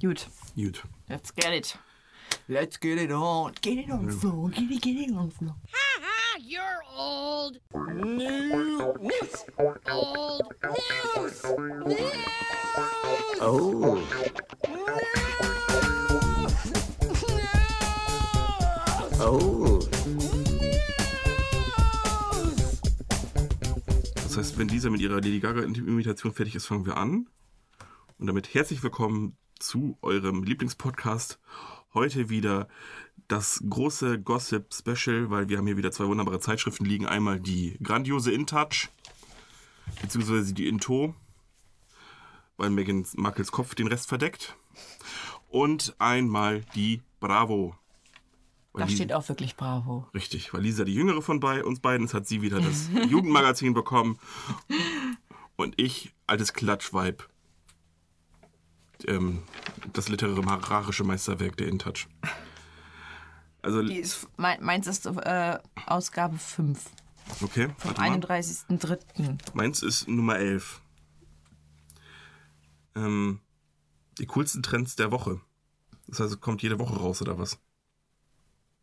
Gut, Gut. let's get it. Let's get it on. Get it on floor. Get it, get it on floor. You're old. New news. Old news. News. Oh. Oh. Das heißt, wenn Lisa mit ihrer Lady Gaga-Imitation fertig ist, fangen wir an. Und damit herzlich willkommen zu eurem Lieblingspodcast. Heute wieder das große Gossip-Special, weil wir haben hier wieder zwei wunderbare Zeitschriften liegen. Einmal die grandiose InTouch, beziehungsweise die Into, weil Meghan Markles Kopf den Rest verdeckt. Und einmal die Bravo. Da steht auch wirklich Bravo. Richtig, weil Lisa die jüngere von bei uns beiden ist, hat sie wieder das Jugendmagazin bekommen. Und ich, altes Klatschweib, ähm, das literarische Meisterwerk der InTouch. Also, Die ist, mein, meins ist äh, Ausgabe 5 okay, vom warte mal. 31.03. Meins ist Nummer 11. Ähm, die coolsten Trends der Woche. Das heißt, es kommt jede Woche raus, oder was?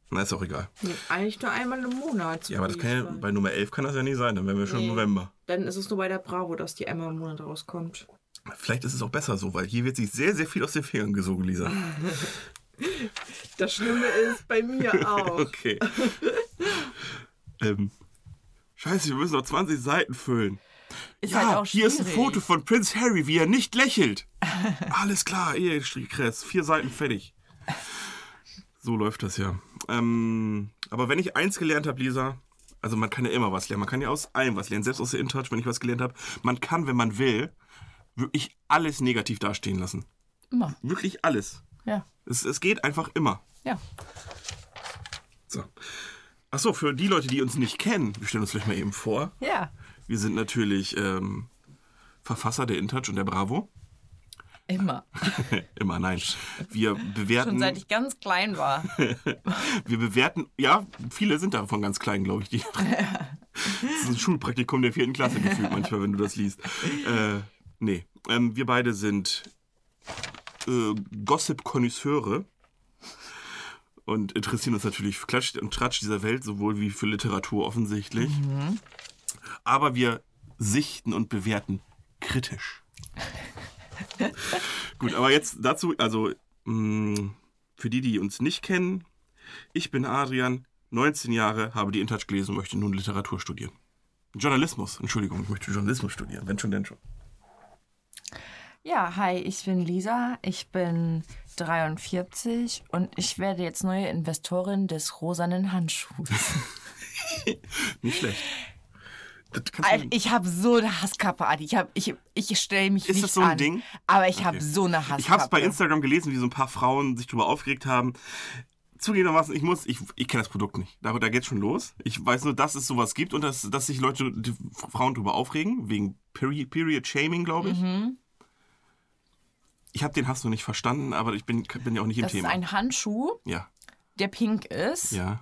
Na, ist auch egal. Eigentlich nur einmal im Monat. so Ja, aber das kann ja, bei Nummer 11 kann das ja nicht sein, dann wären wir schon im Nee. November. Dann ist es nur bei der Bravo, dass die einmal im Monat rauskommt. Vielleicht ist es auch besser so, weil hier wird sich sehr, sehr viel aus den Fingern gesogen, Lisa. Das Schlimme ist bei mir auch. Okay. ähm, scheiße, wir müssen noch 20 Seiten füllen. Ist ja, halt hier ist ein. Foto von Prince Harry, wie er nicht lächelt. Alles klar, Ehestrickress, vier Seiten fertig. So läuft das ja. Ähm, aber wenn ich eins gelernt habe, Lisa, also man kann ja immer was lernen. Man kann ja aus allem was lernen. Selbst aus der InTouch, wenn ich was gelernt habe. Man kann, wenn man will, wirklich alles negativ dastehen lassen. Immer. Wirklich alles. Ja. Es, es geht einfach immer. Ja. So. Achso, für die Leute, die uns nicht kennen, wir stellen uns vielleicht mal eben vor. Ja. Wir sind natürlich ähm, Verfasser der InTouch und der Bravo. Immer. Immer nein. Wir bewerten. Schon seit ich ganz klein war. wir bewerten. Ja, viele sind davon ganz klein, glaube ich. Die, das ist ein Schulpraktikum der vierten Klasse gefühlt manchmal, wenn du das liest. Äh, nee. Ähm, wir beide sind äh, Gossip-Konnoisseure und interessieren uns natürlich für Klatsch und Tratsch dieser Welt, sowohl wie für Literatur offensichtlich. Aber wir sichten und bewerten kritisch. Gut, aber jetzt dazu, also mh, für die, die uns nicht kennen, ich bin Adrian, 19 Jahre, habe die InTouch gelesen und möchte nun Literatur studieren. Journalismus, Entschuldigung, ich möchte Journalismus studieren, wenn schon, denn schon. Ja, hi, ich bin Lisa. Ich bin 43 und ich werde jetzt neue Investorin des rosanen Handschuhs. Nicht schlecht. Alter, ich habe so eine Hasskappe, Adi. Ich, hab- ich, ich stelle mich Ist nicht das so ein an, Ding? Aber ich habe so eine Hasskappe. ich habe es bei Instagram gelesen, wie so ein paar Frauen sich darüber aufgeregt haben. Zugegebenermaßen, ich muss, ich, ich kenne das Produkt nicht. Da, da geht's schon los. Ich weiß nur, dass es sowas gibt und dass, dass sich Leute, die Frauen darüber aufregen, wegen Period, Period Shaming, glaube ich. Mhm. Ich habe den Hass noch nicht verstanden, aber ich bin, bin ja auch nicht im Das ist Thema. ein Handschuh, ja, der pink ist, ja.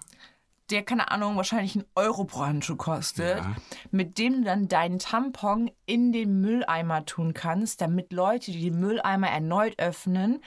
der, keine Ahnung, wahrscheinlich einen Euro pro Handschuh kostet, Ja. mit dem du dann deinen Tampon in den Mülleimer tun kannst, damit Leute, die den Mülleimer erneut öffnen,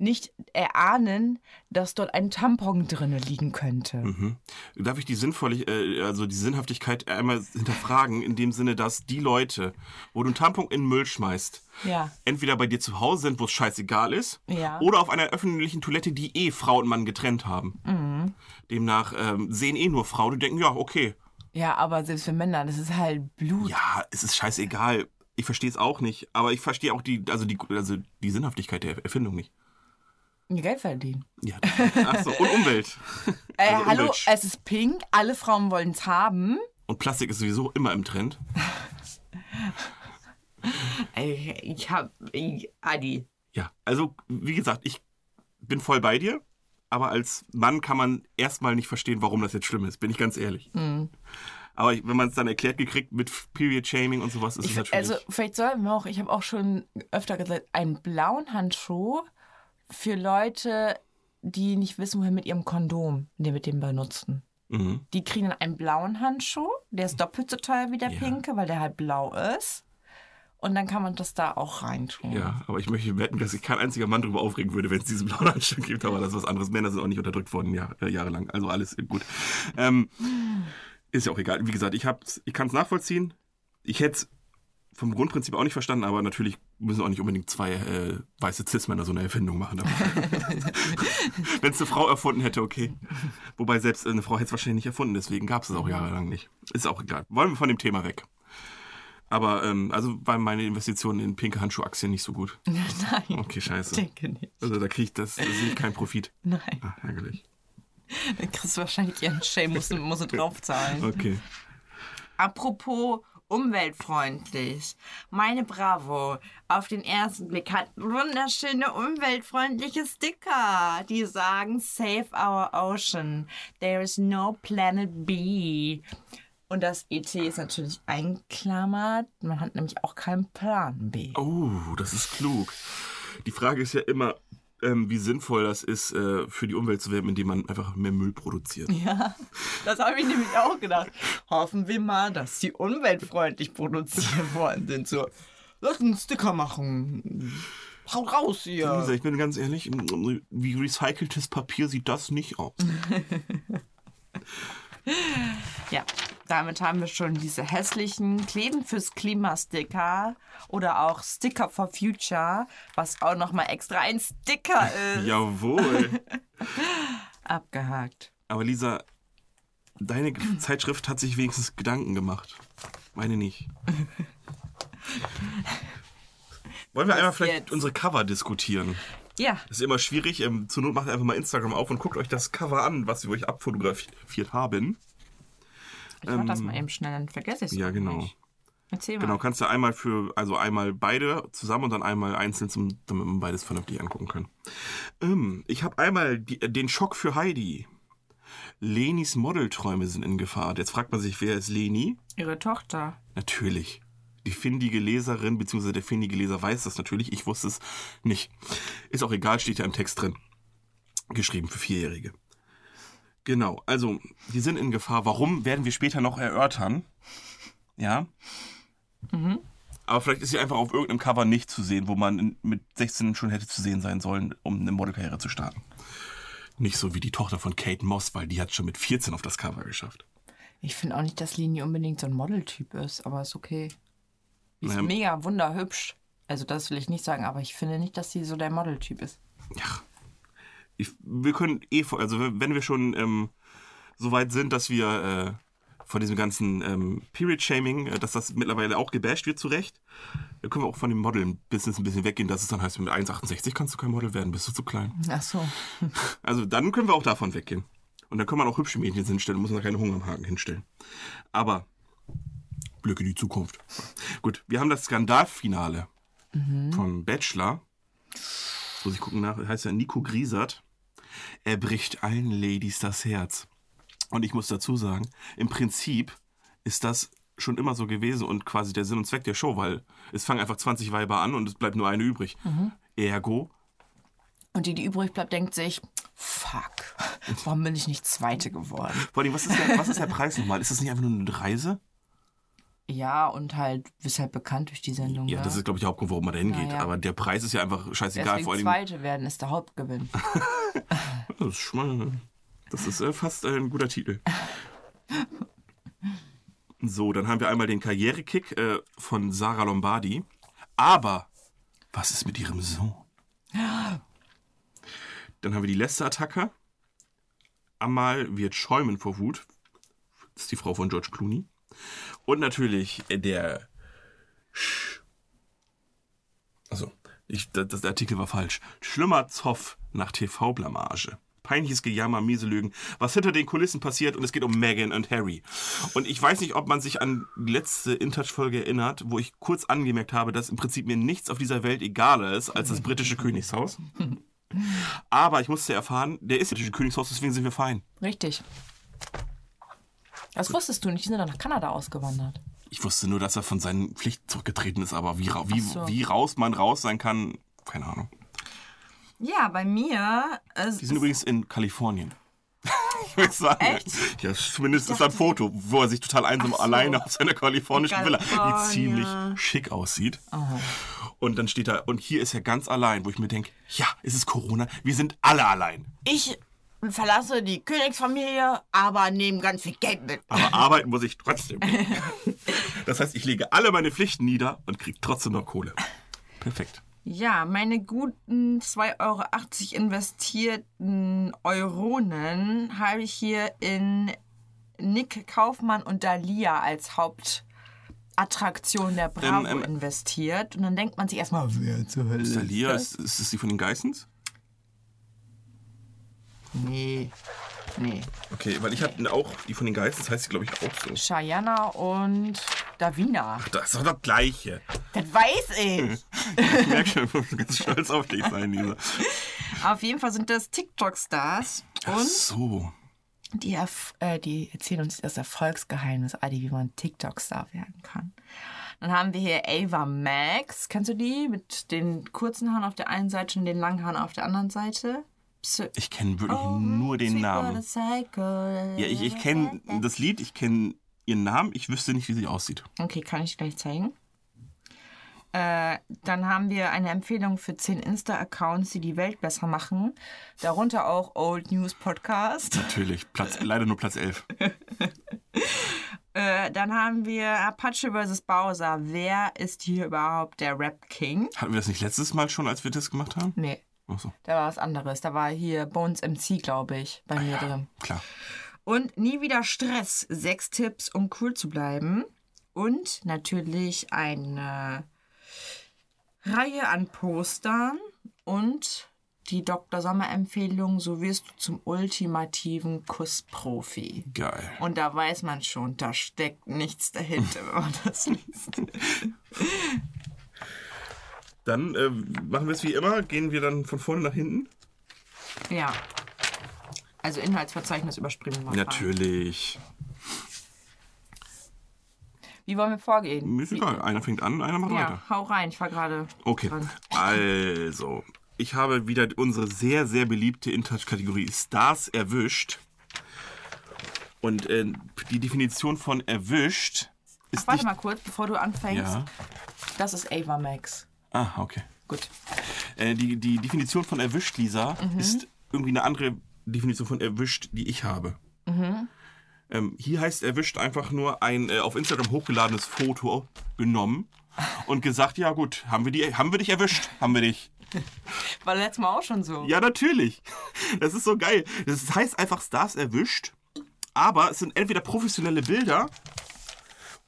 nicht erahnen, dass dort ein Tampon drinne liegen könnte. Mhm. Darf ich die sinnvoll, äh, also die Sinnhaftigkeit einmal hinterfragen, in dem Sinne, dass die Leute, wo du einen Tampon in den Müll schmeißt, Ja. entweder bei dir zu Hause sind, wo es scheißegal ist, Ja. oder auf einer öffentlichen Toilette, die eh Frau und Mann getrennt haben. Mhm. Demnach ähm, sehen eh nur Frauen, die denken, ja, okay. Ja, aber selbst für Männer, das ist halt Blut. Ja, es ist scheißegal. Ich verstehe es auch nicht, aber ich verstehe auch die, also die, also die Sinnhaftigkeit der Erfindung nicht. Geld verdienen. Ja. Achso, und Umwelt. Äh, Also hallo, Umwelt- es ist pink, alle Frauen wollen es haben. Und Plastik ist sowieso immer im Trend. Ey, Ich hab. Ich, Adi. Ja, also wie gesagt, ich bin voll bei dir, aber als Mann kann man erstmal nicht verstehen, warum das jetzt schlimm ist, bin ich ganz ehrlich. Aber ich, wenn man es dann erklärt gekriegt mit Period Shaming und sowas, ist es Ich, natürlich. also vielleicht sollten wir auch, ich habe auch schon öfter gesagt, einen blauen Handschuh für Leute, die nicht wissen, wohin mit ihrem Kondom, den mit dem benutzen. mhm. Die kriegen dann einen blauen Handschuh, der ist doppelt so teuer wie der Ja. pinke, weil der halt blau ist. und dann kann man das da auch reintun. Ja, aber ich möchte wetten, dass sich kein einziger Mann darüber aufregen würde, wenn es diesen blauen Anstrich gibt. Aber das ist was anderes. Männer sind auch nicht unterdrückt worden Jahr, äh, jahrelang. Also alles gut. Ähm, ist ja auch egal. Wie gesagt, ich, ich kann es nachvollziehen. Ich hätte es vom Grundprinzip auch nicht verstanden, aber natürlich müssen auch nicht unbedingt zwei äh, weiße Cis-Männer so eine Erfindung machen. Wenn es eine Frau erfunden hätte, okay. Wobei selbst eine Frau hätte es wahrscheinlich nicht erfunden, deswegen gab es es auch jahrelang nicht. Ist auch egal. Wollen wir von dem Thema weg. Aber ähm, also waren meine Investitionen in pinke Handschuhaktien nicht so gut. Nein, Okay, scheiße. denke nicht. Also da kriege ich das, da sehe ich keinen Profit. Nein, Ah, ärgerlich. dann kriegst du wahrscheinlich ihren Shame, musst musst du draufzahlen. Okay. Apropos umweltfreundlich. Meine Bravo auf den ersten Blick hat wunderschöne umweltfreundliche Sticker, die sagen Save our ocean. There is no planet B. Und das ET ist natürlich einklammert. Man hat nämlich auch keinen Plan B. Oh, das ist klug. Die Frage ist ja immer, ähm, wie sinnvoll das ist, äh, für die Umwelt zu werben, indem man einfach mehr Müll produziert. Ja, das habe ich nämlich auch gedacht. Hoffen wir mal, dass die umweltfreundlich produziert worden sind. So, lass einen Sticker machen. Haut raus hier. Lisa, ich bin ganz ehrlich, wie recyceltes Papier sieht das nicht aus. Ja, damit haben wir schon diese hässlichen Kleben fürs Klimasticker oder auch Sticker for Future, was auch nochmal extra ein Sticker ist, Jawohl. abgehakt. Aber Lisa, deine Zeitschrift hat sich wenigstens Gedanken gemacht. Meine nicht. Wollen wir einmal vielleicht jetzt? unsere Cover diskutieren? Ja, Das ist immer schwierig. Ähm, zur Not macht einfach mal Instagram auf und guckt euch das Cover an, was wir euch abfotografiert haben. Ich mach das mal eben schnell, dann vergesse ich es. Ja, genau. Nicht. Erzähl mal. Genau, kannst du einmal für, also einmal beide zusammen und dann einmal einzeln, zum, damit wir beides vernünftig angucken können. Ähm, ich habe einmal die, den Schock für Heidi. Lenis Modelträume sind in Gefahr. Jetzt fragt man sich, wer ist Leni? Ihre Tochter. Natürlich. Die findige Leserin bzw. der findige Leser weiß das natürlich. Ich wusste es nicht. Ist auch egal, steht ja im Text drin. Geschrieben für Vierjährige. Genau, also die sind in Gefahr. Warum, werden wir später noch erörtern. Ja. Aber vielleicht ist sie einfach auf irgendeinem Cover nicht zu sehen, wo man in, mit 16 schon hätte zu sehen sein sollen, um eine Modelkarriere zu starten. Nicht so wie die Tochter von Kate Moss, weil die hat schon mit 14 auf das Cover geschafft. Ich finde auch nicht, dass Lini unbedingt so ein Modeltyp ist, aber ist okay. Die ist Ähm. mega wunderhübsch. Also das will ich nicht sagen, aber ich finde nicht, dass sie so der Modeltyp ist. Ja. Ich, wir können eh, also wenn wir schon ähm, so weit sind, dass wir äh, von diesem ganzen ähm, Period-Shaming, äh, dass das mittlerweile auch gebasht wird, zu Recht, dann können wir auch von dem Model-Business ein bisschen weggehen, dass es dann heißt, mit 1,68 kannst du kein Model werden, bist du zu klein. Ach so. Also dann können wir auch davon weggehen. Und dann kann man auch hübsche Mädchen hinstellen, muss man keine Hunger am Haken hinstellen. Aber Blick in die Zukunft. Gut, wir haben das Skandalfinale von Bachelor. Muss ich gucken nach, heißt ja Nico Griesert. Er bricht allen Ladies das Herz. Und ich muss dazu sagen, im Prinzip ist das schon immer so gewesen und quasi der Sinn und Zweck der Show, weil es fangen einfach 20 Weiber an und es bleibt nur eine übrig. Ergo Und die, die übrig bleibt, denkt sich, fuck, warum bin ich nicht Zweite geworden? Vor allem, was ist der, was ist der Preis nochmal? Ist das nicht einfach nur eine Reise? Ja, und halt, bist halt bekannt durch die Sendung. Ja, ne? das ist, glaube ich, der Hauptgrund, warum man da hingeht. Ja, ja. Aber der Preis ist ja einfach scheißegal. Deswegen Vor allem, Zweite werden ist der Hauptgewinn. das ist, schon das ist äh, fast äh, ein guter Titel. So, dann haben wir einmal den Karrierekick äh, von Sarah Lombardi. Aber was ist mit ihrem Sohn? Dann haben wir die letzte Attacke. Amal wird schäumen vor Wut. Das ist die Frau von George Clooney. Und natürlich der. Also, ich, das, der Artikel war falsch. Schlimmer Zoff nach TV-Blamage. Peinliches Gejammer, miese Lügen, was hinter den Kulissen passiert und es geht um Meghan und Harry. Und ich weiß nicht, ob man sich an die letzte InTouch-Folge erinnert, wo ich kurz angemerkt habe, dass im Prinzip mir nichts auf dieser Welt egaler ist als das britische Königshaus. Aber ich musste erfahren, der ist das britische Königshaus, deswegen sind wir fein. Richtig. Das wusstest du nicht, die sind dann nach Kanada ausgewandert. Ich wusste nur, dass er von seinen Pflichten zurückgetreten ist, aber wie, wie, so. wie raus man raus sein kann, keine Ahnung. Ja, bei mir. Die sind übrigens in Kalifornien. ich sagen. Echt? Ja, zumindest ist da ein dachte- Foto, wo er sich total einsam so. alleine auf seiner kalifornischen Villa, die ziemlich schick aussieht. Und dann steht da, und hier ist er ganz allein, wo ich mir denke, ja, es ist Corona, wir sind alle allein. Ich verlasse die Königsfamilie, aber nehme ganz viel Geld mit. Aber arbeiten muss ich trotzdem. Das heißt, ich lege alle meine Pflichten nieder und kriege trotzdem noch Kohle. Perfekt. Ja, meine guten 2,80 Euro investierten Euronen habe ich hier in Nick Kaufmann und Dalia als Hauptattraktion der Bravo Ähm, ähm, investiert. Und dann denkt man sich erstmal, wer zur Hölle ist Salia, das? ist, ist es die von den Geissens? Nee, nee. Okay, weil ich habe auch die von den Geissens, heißt sie glaube ich auch so. Cheyenne und Davina. Das ist doch das Gleiche. Das weiß ich. Ich merke schon, ich muss ganz stolz auf dich sein, Lisa. Auf jeden Fall sind das TikTok-Stars. Ach Und so. die, äh, die erzählen uns das Erfolgsgeheimnis, Adi, wie man TikTok-Star werden kann. Dann haben wir hier Ava Max. Kennst du die? Mit den kurzen Haaren auf der einen Seite und den langen Haaren auf der anderen Seite. Psy Ich kenne wirklich Oh, nur den Namen. Ja, ich, ich kenne das Lied, ich kenne ihren Namen, ich wüsste nicht, wie sie aussieht. Okay, kann ich gleich zeigen. Äh, dann haben wir eine Empfehlung für 10 Insta-Accounts, die die Welt besser machen. Darunter auch Old News Podcast. Natürlich, Platz, leider nur Platz 11. Äh, dann haben wir Apache vs. Bowser. Wer ist hier überhaupt der Rap King? Hatten wir das nicht letztes Mal schon, als wir das gemacht haben? Nee, Achso, da war was anderes. Da war hier Bones MC, glaube ich, bei mir drin. klar. Und nie wieder Stress. Sechs Tipps, um cool zu bleiben. Und natürlich eine Reihe an Postern und die Dr. Sommer-Empfehlung, so wirst du zum ultimativen Kussprofi. Geil. Und da weiß man schon, da steckt nichts dahinter, wenn man das liest. Dann äh, machen wir es wie immer, gehen wir dann von vorne nach hinten. Ja. Also Inhaltsverzeichnis überspringen wir. Natürlich. Wie wollen wir vorgehen? Mir ist egal, einer fängt an, einer macht Ja, weiter. hau rein, ich war gerade Okay, dran. also, ich habe wieder unsere sehr, sehr beliebte InTouch-Kategorie Stars erwischt. Und äh, die Definition von erwischt ist Ach, warte mal kurz, bevor du anfängst. Ja. Das ist Ava Max. Ah, okay. Gut. Äh, die, die Definition von erwischt, Lisa, ist irgendwie eine andere Definition von erwischt, die ich habe. Ähm, hier heißt erwischt einfach nur ein äh, auf Instagram hochgeladenes Foto genommen und gesagt, ja gut, haben wir, die, haben wir dich erwischt? Haben wir dich. War letztes Mal auch schon so. Ja, natürlich. Das ist so geil. Das heißt einfach Stars erwischt, aber es sind entweder professionelle Bilder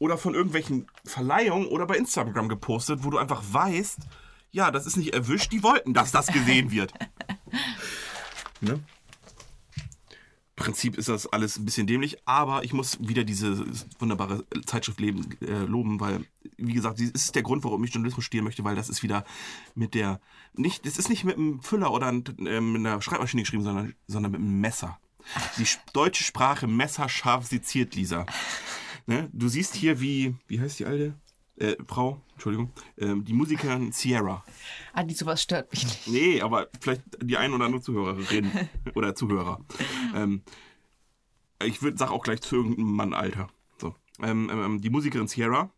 oder von irgendwelchen Verleihungen oder bei Instagram gepostet, wo du einfach weißt, ja, das ist nicht erwischt, die wollten, dass das gesehen wird. ne? Prinzip ist das alles ein bisschen dämlich, aber ich muss wieder diese wunderbare Zeitschrift leben, äh, loben, weil, wie gesagt, sie ist der Grund, warum ich Journalismus studieren möchte, weil das ist wieder mit der, nicht, das ist nicht mit einem Füller oder äh, mit einer Schreibmaschine geschrieben, sondern, sondern mit einem Messer. Die sch- deutsche Sprache messerscharf seziert, Lisa. Ne? Du siehst hier, wie, wie heißt die alte? Äh, Frau, Entschuldigung, ähm, die Musikerin Sierra. Adi, sowas stört mich nicht. Nee, aber vielleicht die ein oder andere Zuhörerin oder Zuhörer. Ähm, ich würde sag auch gleich zu irgendeinem Mann Alter. So. Ähm, ähm, die Musikerin Sierra,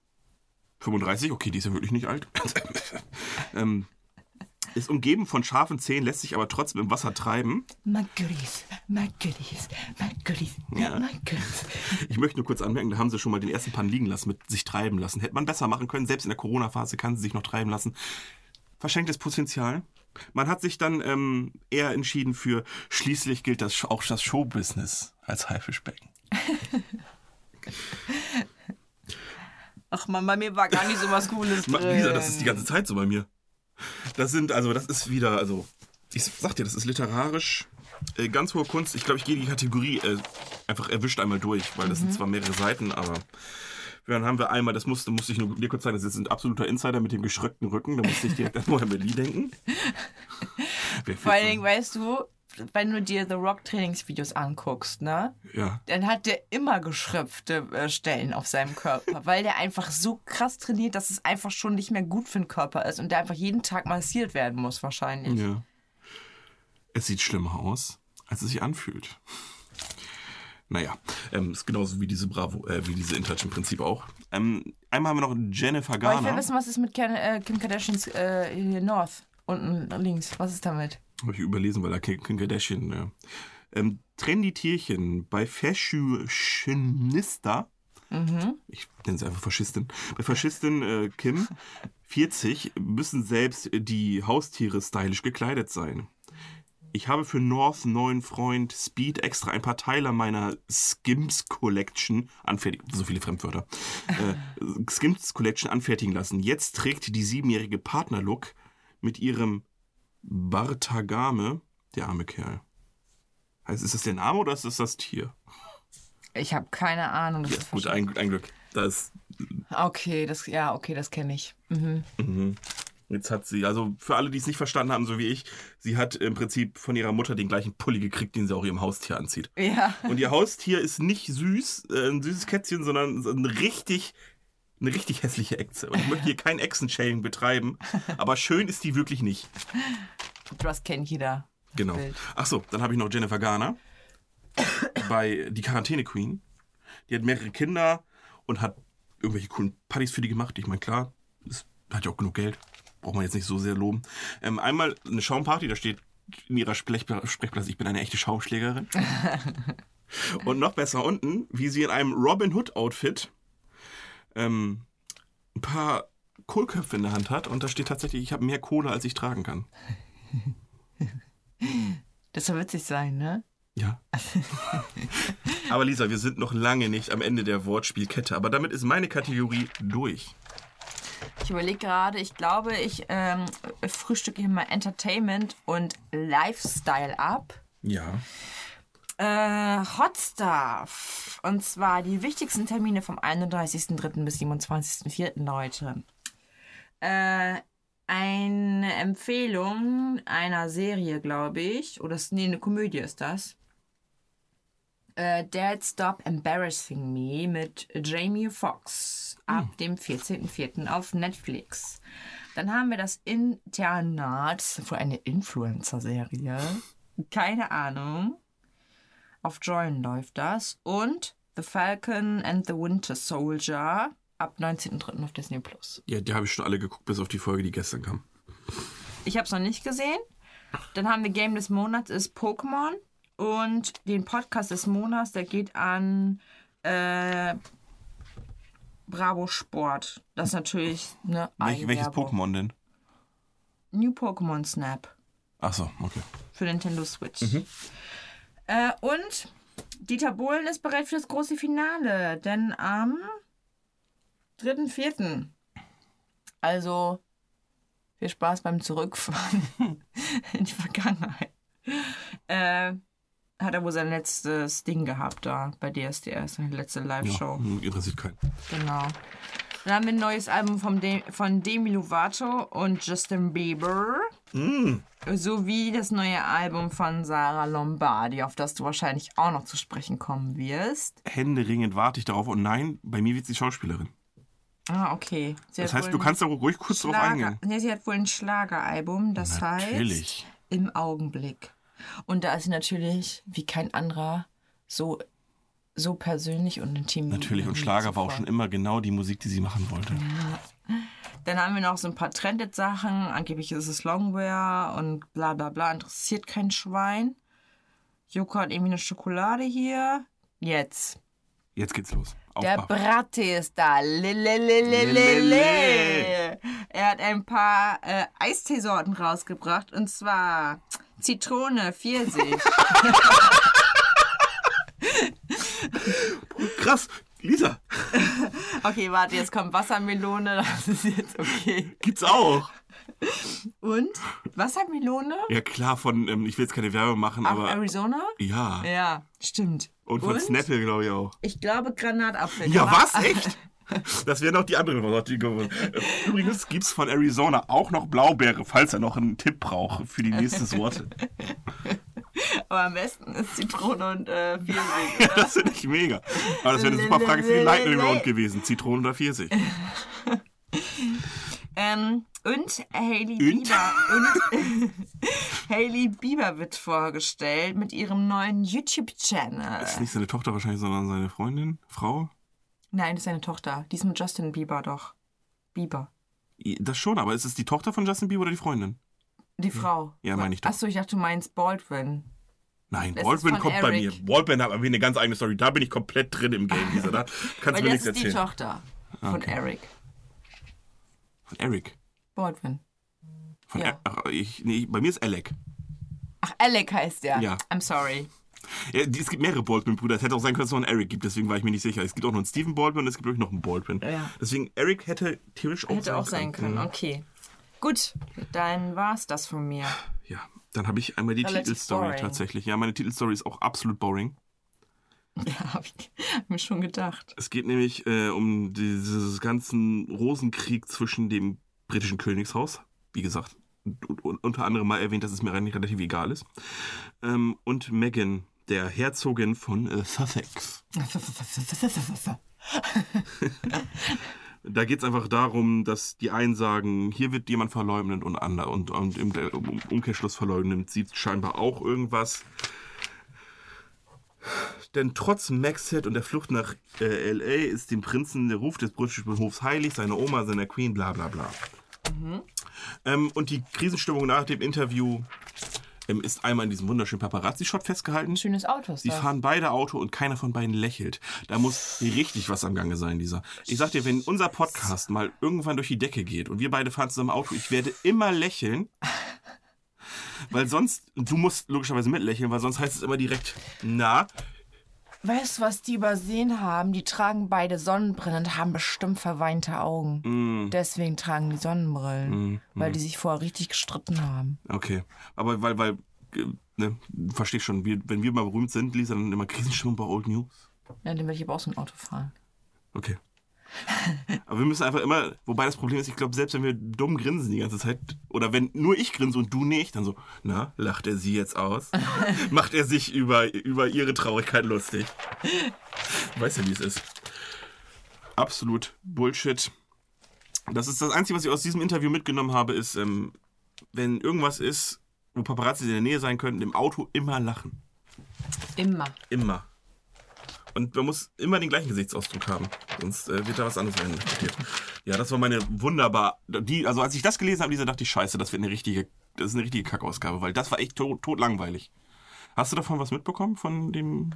35, okay, die ist ja wirklich nicht alt. ähm, ist umgeben von scharfen Zähnen, lässt sich aber trotzdem im Wasser treiben. Marguerite, Marguerite, Marguerite, Ja. Marguerite. Ich möchte nur kurz anmerken, da haben sie schon mal den ersten Pan liegen lassen, mit sich treiben lassen. Hätte man besser machen können, selbst in der Corona-Phase kann sie sich noch treiben lassen. Verschenktes Potenzial. Man hat sich dann ähm, eher entschieden für, schließlich gilt das auch das Showbusiness als Haifischbecken. Ach man, bei mir war gar nicht so was Cooles drin. Lisa, das ist die ganze Zeit so bei mir. Das sind, also das ist wieder, also, ich sag dir, das ist literarisch äh, ganz hohe Kunst. Ich glaube, ich gehe die Kategorie äh, einfach erwischt einmal durch, weil das sind zwar mehrere Seiten, aber dann haben wir einmal, das musste, musste ich nur dir kurz sagen, das ist ein absoluter Insider mit dem geschröckten Rücken, da musste ich direkt an Mohamed Ali denken. Vor allen Dingen, weißt du, wenn du dir The Rock Trainingsvideos anguckst, ne? Ja. Dann hat der immer geschröpfte äh, Stellen auf seinem Körper, weil der einfach so krass trainiert, dass es einfach schon nicht mehr gut für den Körper ist und der einfach jeden Tag massiert werden muss wahrscheinlich. Ja. Es sieht schlimmer aus, als es sich anfühlt. Naja, ähm, ist genauso wie diese Bravo, äh, wie diese InTouch im Prinzip auch. Ähm, einmal haben wir noch Jennifer Aber ich will Garner. wissen, was ist mit Ken, äh, Kim Kardashians äh, North? Unten links. Was ist damit? Habe ich überlesen, weil da Kim Kardashian. Ja. Ähm, Trendy Tierchen bei Fashionista. Ich nenne sie einfach Faschistin. Bei Faschistin äh, Kim 40 müssen selbst die Haustiere stylisch gekleidet sein. Ich habe für North neuen Freund Speed extra ein paar Teile meiner Skims Collection anfertigen. So viele Fremdwörter. Äh, Skims Collection anfertigen lassen. Jetzt trägt die siebenjährige Partnerlook mit ihrem Bartagame, der arme Kerl. Heißt, ist das der Name oder ist das das Tier? Ich habe keine Ahnung. Das Ja, ist gut, ein, ein Glück. Das, Okay, das, ja, okay, das kenne ich. Mhm. jetzt hat sie, also für alle, die es nicht verstanden haben, so wie ich, sie hat im Prinzip von ihrer Mutter den gleichen Pulli gekriegt, den sie auch ihrem Haustier anzieht. Ja. Und ihr Haustier ist nicht süß, äh, ein süßes Kätzchen, sondern so ein richtig, eine richtig hässliche Echse. Und ich möchte hier kein Echsen-Shaming betreiben, aber schön ist die wirklich nicht. Das kennt jeder. Genau. Bild. Ach so, dann habe ich noch Jennifer Garner bei Die Quarantäne Queen. Die hat mehrere Kinder und hat irgendwelche coolen Partys für die gemacht. Ich meine, klar, es hat ja auch genug Geld. Braucht man jetzt nicht so sehr loben. Ähm, einmal eine Schaumparty, da steht in ihrer Sprech Sprechblase, ich bin eine echte Schaumschlägerin. und noch besser unten, wie sie in einem Robin Hood Outfit ähm, ein paar Kohlköpfe in der Hand hat und da steht tatsächlich, ich habe mehr Kohle, als ich tragen kann. Das soll witzig sein, ne? Ja. aber Lisa, wir sind noch lange nicht am Ende der Wortspielkette. Aber damit ist meine Kategorie durch. Ich überlege gerade, ich glaube, ich ähm, frühstücke hier mal Entertainment und Lifestyle ab. Ja. Äh, Hot Stuff. Und zwar die wichtigsten Termine vom 31.03. bis 27.04. Leute. Äh, eine Empfehlung einer Serie, glaube ich. Oder ist- nee, eine Komödie ist das. Äh, Dad Stop Embarrassing Me mit Jamie Foxx ab dem 14.04. auf Netflix. Dann haben wir das Internat, wohl eine Influencer-Serie. Keine Ahnung. Auf Join läuft das. Und The Falcon and the Winter Soldier ab 19.03. auf Disney Plus. Ja, die habe ich schon alle geguckt, bis auf die Folge, die gestern kam. Ich habe es noch nicht gesehen. Dann haben wir Game des Monats ist Pokémon. Und den Podcast des Monats, der geht an äh, Bravo Sport. Das ist natürlich eine Welch, welches. Pokémon denn? New Pokémon Snap Ach so, okay. für Nintendo Switch. Äh, und Dieter Bohlen ist bereit für das große Finale, denn am 3.4. Also viel Spaß beim Zurückfahren in die Vergangenheit. Äh, hat er wohl sein letztes Ding gehabt da bei DSDS, seine letzte Ja, Live-Show. hm, interessiert keinen. Genau. Dann haben wir ein neues Album vom De von Demi Lovato und Justin Bieber. Sowie das neue Album von Sarah Lombardi, auf das du wahrscheinlich auch noch zu sprechen kommen wirst. Händeringend warte ich darauf. Und nein, bei mir wird sie Schauspielerin. Ah, okay. Sie Das heißt, du kannst da ruhig kurz drauf Schlager eingehen. nee, sie hat wohl ein Schlageralbum, das Natürlich. heißt Im Augenblick. Und da ist sie natürlich wie kein anderer so, so persönlich und intim. Natürlich. Und Schlager war auch schon immer genau die Musik, die sie machen wollte. Dann haben wir noch so ein paar Trended-Sachen. Angeblich ist es Longwear und bla bla bla. Interessiert kein Schwein. Joko hat irgendwie eine Schokolade hier. Jetzt. Jetzt geht's los. Der Aufwachen. Brattee ist da. Lelelelelele. Lelele. Er hat ein paar äh, Eisteesorten rausgebracht. Und zwar Zitrone, Pfirsich. Krass. Lisa, Okay, warte, jetzt kommt Wassermelone. Das ist jetzt okay. gibt's auch. Und? Wassermelone? Ja klar, von, ähm, ich will jetzt keine Werbung machen, Auf aber Arizona? ja. Ja, stimmt. Und von Snapple, glaube ich auch. Ich glaube Granatapfel. Ja, Granat- was? Echt? Das wäre noch die andere Sorte geworden. Übrigens gibt's von Arizona auch noch Blaubeere, falls er noch einen Tipp braucht für die nächste Sorte. Aber am besten ist Zitrone und äh, Pfirsich. Ja, das finde ich mega. Aber das wäre eine super Frage für die Lightning Round gewesen. Zitronen oder Pfirsich? äh, Ähm, und Hailey Und? Bieber. Und Hailey Bieber wird vorgestellt mit ihrem neuen YouTube-Channel. Das ist nicht seine Tochter wahrscheinlich, sondern seine Freundin, Frau. Nein, das ist seine Tochter. Die ist mit Justin Bieber doch. Bieber. Das schon, aber ist es die Tochter von Justin Bieber oder die Freundin? Die Frau. Ja, meine ich doch. Achso, ich dachte, du meinst Baldwin. Nein, Das Baldwin kommt bei mir. Eric. Baldwin hat aber eine ganz eigene Story. Da bin ich komplett drin im Game, Lisa. Da kannst du mir das nichts ist die erzählen. Tochter von Okay. Eric. Von Eric. Baldwin. Von Ja. Ach, ich, nee, bei mir ist Alec. Ach, Alec heißt der. Ja. I'm sorry. Ja, die, es gibt mehrere Baldwin-Brüder. Es hätte auch sein können, dass es noch einen Eric gibt. Deswegen war ich mir nicht sicher. Es gibt auch noch einen Stephen Baldwin und es gibt, glaube ich, noch einen Baldwin. Ja. Deswegen, Eric hätte theoretisch auch Hätte auch sein können. Mhm. Okay. Gut, dann war's das von mir. Ja, dann habe ich einmal die Relativ Titelstory boring. tatsächlich. Ja, meine Titelstory ist auch absolut boring. Ja, hab ich mir schon gedacht. Es geht nämlich äh, um dieses ganzen Rosenkrieg zwischen dem britischen Königshaus. Wie gesagt, unter anderem mal erwähnt, dass es mir eigentlich relativ egal ist. Ähm, und Meghan, der Herzogin von äh, Sussex. Da geht es einfach darum, dass die einen sagen, hier wird jemand verleugnet und andere und, und im um- Umkehrschluss verleugnet sie scheinbar auch irgendwas. Denn trotz Maxit und der Flucht nach äh, LA ist dem Prinzen der Ruf des britischen Hofs heilig, seine Oma, seiner Queen, bla bla bla. Ähm, und die Krisenstimmung nach dem Interview ist einmal in diesem wunderschönen Paparazzi-Shot festgehalten. Schönes Auto das. fahren beide Auto und keiner von beiden lächelt. Da muss richtig was am Gange sein, dieser. Ich sag dir, wenn unser Podcast mal irgendwann durch die Decke geht und wir beide fahren zusammen Auto, ich werde immer lächeln. Weil sonst, du musst logischerweise mitlächeln, weil sonst heißt es immer direkt, na, Weißt du, was die übersehen haben? Die tragen beide Sonnenbrillen und haben bestimmt verweinte Augen. mm, Deswegen tragen die Sonnenbrillen. Weil die sich vorher richtig gestritten haben. okay. Aber weil, weil, äh, ne, versteh schon, wir, wenn wir mal berühmt sind, Lisa, dann immer Krisenstimmung bei Old News. Ja, dann will ich aber auch so ein Auto fahren. Okay. Aber wir müssen einfach immer, wobei das Problem ist, ich glaube, selbst wenn wir dumm grinsen die ganze Zeit, oder wenn nur ich grinse und du nicht, dann so, na, lacht er sie jetzt aus? Macht er sich über, über ihre Traurigkeit lustig? Du weißt ja, wie es ist. Absolut Bullshit. Das ist das Einzige, was ich aus diesem Interview mitgenommen habe, ist, ähm, wenn irgendwas ist, wo Paparazzi in der Nähe sein könnten, im Auto immer lachen. Immer. Immer. Und man muss immer den gleichen Gesichtsausdruck haben. Sonst äh, wird da was anderes interpretiert. Ja, das war meine wunderbar. Die, also als ich das gelesen habe, Lisa, dachte ich, scheiße, das wird eine richtige, das ist eine richtige Kackausgabe, weil das war echt tot, tot langweilig. Hast du davon was mitbekommen? Von dem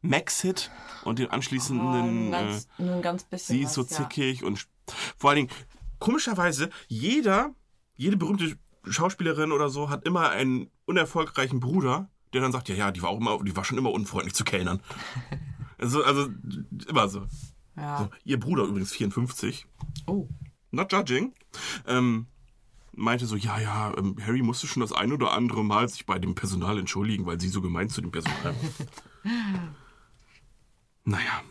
Max-Hit und dem anschließenden. Oh, äh, ganz, nur ein ganz bisschen. sie ist so was, ja. zickig und vor allen Dingen, komischerweise, jeder, jede berühmte Schauspielerin oder so hat immer einen unerfolgreichen Bruder, der dann sagt, ja, ja, die war auch immer, die war schon immer unfreundlich zu Kellnern. also, also immer so. Ja. so. Ihr Bruder übrigens 54, Oh. not judging, ähm, meinte so, ja, ja, ähm, Harry musste schon das ein oder andere Mal sich bei dem Personal entschuldigen, weil sie so gemein zu dem Personal war. naja,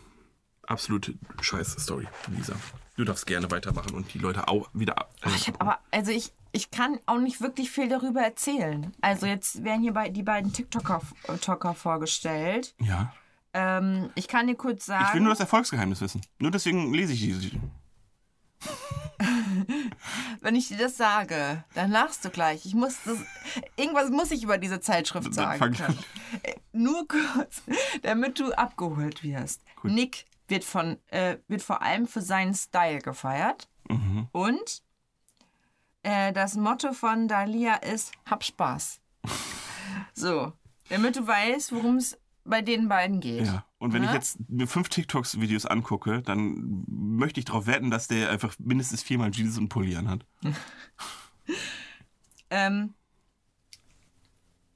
absolut scheiß Story, Lisa. Du darfst gerne weitermachen und die Leute auch wieder. Ach, ich hab aber, also ich, ich kann auch nicht wirklich viel darüber erzählen. Also jetzt werden hier die beiden TikToker Talker vorgestellt. ja. Ähm, ich kann dir kurz sagen. Ich will nur das Erfolgsgeheimnis wissen. Nur deswegen lese ich diese. Wenn ich dir das sage, dann lachst du gleich. Ich muss das, irgendwas muss ich über diese Zeitschrift sagen. Äh, Nur kurz, damit du abgeholt wirst. Gut. Nick wird von, äh, wird vor allem für seinen Style gefeiert. Mhm. Und äh, das Motto von Dalia ist, hab Spaß. so, damit du weißt, worum es bei den beiden geht. Ja. Und wenn Ja? ich jetzt mir fünf TikToks-Videos angucke, dann möchte ich darauf wetten, dass der einfach mindestens viermal Jeans und Pulli anhat. Ähm,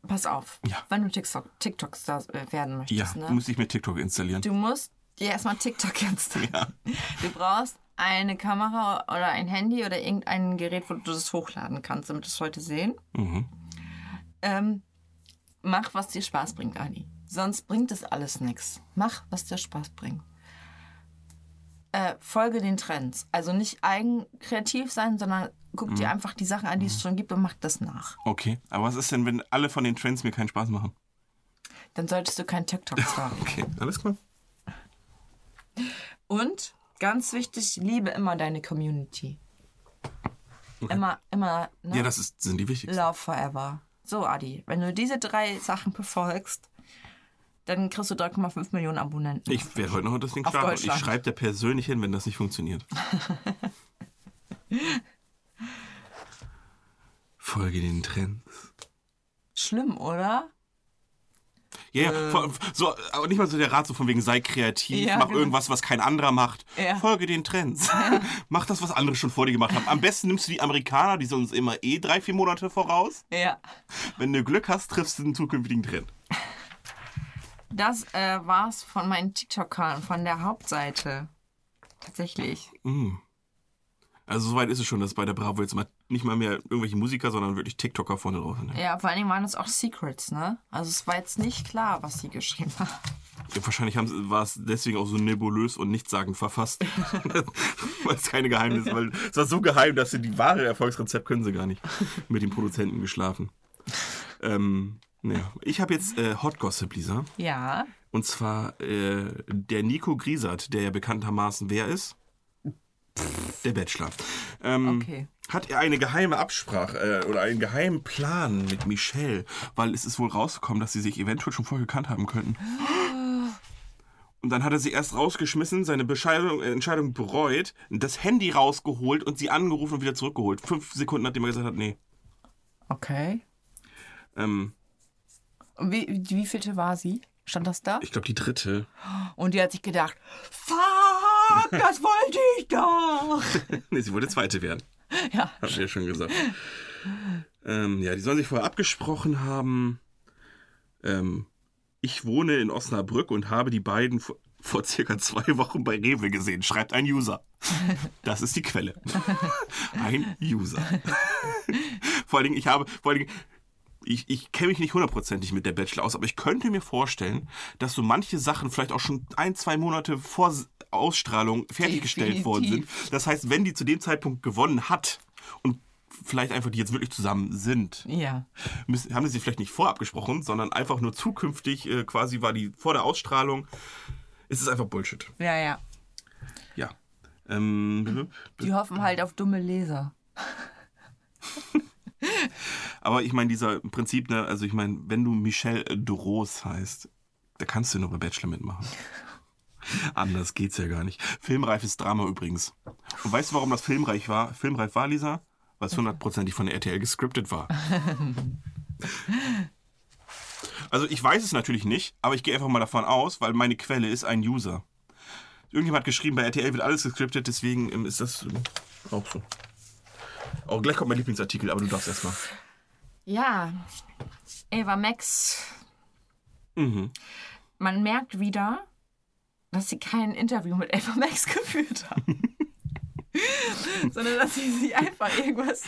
pass auf, Ja. wenn du TikTok, TikTok-Star werden möchtest, Ja, ne? muss ich mir TikTok installieren. Du musst dir erstmal TikTok installieren. Du brauchst eine Kamera oder ein Handy oder irgendein Gerät, wo du das hochladen kannst, damit wir es heute sehen. Mhm. Ähm, mach, was dir Spaß bringt, Ali. Sonst bringt das alles nichts. Mach, was dir Spaß bringt. Äh, folge den Trends. Also nicht eigen kreativ sein, sondern guck Mhm. dir einfach die Sachen an, die es schon gibt und mach das nach. Okay, aber was ist denn, wenn alle von den Trends mir keinen Spaß machen? Dann solltest du kein TikTok haben. Okay, alles klar. Und ganz wichtig, liebe immer deine Community. Immer, immer, ne? Ja, das ist, sind die wichtigsten. Love forever. So, Adi, wenn du diese drei Sachen befolgst, dann kriegst du 3,5 Millionen Abonnenten. Ich werde heute noch das Ding starten ich schreibe dir persönlich hin, wenn das nicht funktioniert. Folge den Trends. Schlimm, oder? Ja, ja, vor- so, aber nicht mal so der Rat, so von wegen sei kreativ, Ja, mach genau. irgendwas, was kein anderer macht. Ja. Folge den Trends. mach das, was andere schon vor dir gemacht haben. Am besten nimmst du die Amerikaner, die sind uns immer eh drei, vier Monate voraus. Ja. Wenn du Glück hast, triffst du einen zukünftigen Trend. Das äh, war's von meinen TikTokern, von der Hauptseite. Tatsächlich. Also soweit ist es schon, dass bei der Bravo jetzt mal nicht mal mehr irgendwelche Musiker, sondern wirklich TikToker vorne drauf. Ja, vor allen Dingen waren es auch Secrets, ne? Also es war jetzt nicht klar, was sie geschrieben haben. Ja, wahrscheinlich haben, sie- war es deswegen auch so nebulös und nichtssagend verfasst. weil es keine Geheimnisse weil Es war so geheim, dass sie die wahre Erfolgsrezept können sie gar nicht. Mit den Produzenten geschlafen. Ähm, naja. Ich habe jetzt äh, Hot Gossip, Lisa. Ja. Und zwar äh, der Nico Griesert, der ja bekanntermaßen wer ist? Der Bachelor. Ähm, Okay. Hat er eine geheime Absprache äh, oder einen geheimen Plan mit Michelle, weil es ist wohl rausgekommen, dass sie sich eventuell schon vorher gekannt haben könnten. Und dann hat er sie erst rausgeschmissen, seine Bescheidung, äh, Entscheidung bereut, das Handy rausgeholt und sie angerufen und wieder zurückgeholt. Fünf Sekunden, nachdem er gesagt hat, nee. Okay. Ähm, wie, wie vielte war sie? Stand das da? ich glaube, die dritte. Und die hat sich gedacht, fuck, das wollte ich doch. nee, sie wollte zweite werden. Ja. Hat ja schon gesagt. ähm, ja, die sollen sich vorher abgesprochen haben. Ähm, ich wohne in Osnabrück und habe die beiden vor, vor circa zwei Wochen bei Rewe gesehen, schreibt ein User. Das ist die Quelle. ein User. vor allen Dingen, ich habe, vor allen Dingen, ich, ich kenne mich nicht hundertprozentig mit der Bachelor aus, aber ich könnte mir vorstellen, dass so manche Sachen vielleicht auch schon ein, zwei Monate vor Ausstrahlung fertiggestellt worden sind. Definitiv. Das heißt, wenn die zu dem Zeitpunkt gewonnen hat und vielleicht einfach die jetzt wirklich zusammen sind, Ja. müssen, haben sie sich vielleicht nicht vorab gesprochen, sondern einfach nur zukünftig, äh, quasi war die vor der Ausstrahlung. Ist es einfach Bullshit. Ja, ja. Ja. Ähm, Die hoffen halt auf dumme Leser. aber ich meine, dieser im Prinzip, ne, also ich meine, wenn du Michelle Dros heißt, da kannst du nur bei Bachelor mitmachen. Anders geht's ja gar nicht. Filmreifes Drama übrigens. Und weißt du, warum das filmreich war? Filmreif war, Lisa? Weil es hundertprozentig von der RTL gescriptet war. Also ich weiß es natürlich nicht, aber ich gehe einfach mal davon aus, weil meine Quelle ist ein User. Irgendjemand hat geschrieben, bei RTL wird alles gescriptet, deswegen ähm, ist das ähm, auch so. Auch gleich kommt mein Lieblingsartikel, aber du darfst erstmal. Ja. Eva Max. Mhm. Man merkt wieder, dass sie kein Interview mit Eva Max geführt haben. Sondern dass sie sich einfach irgendwas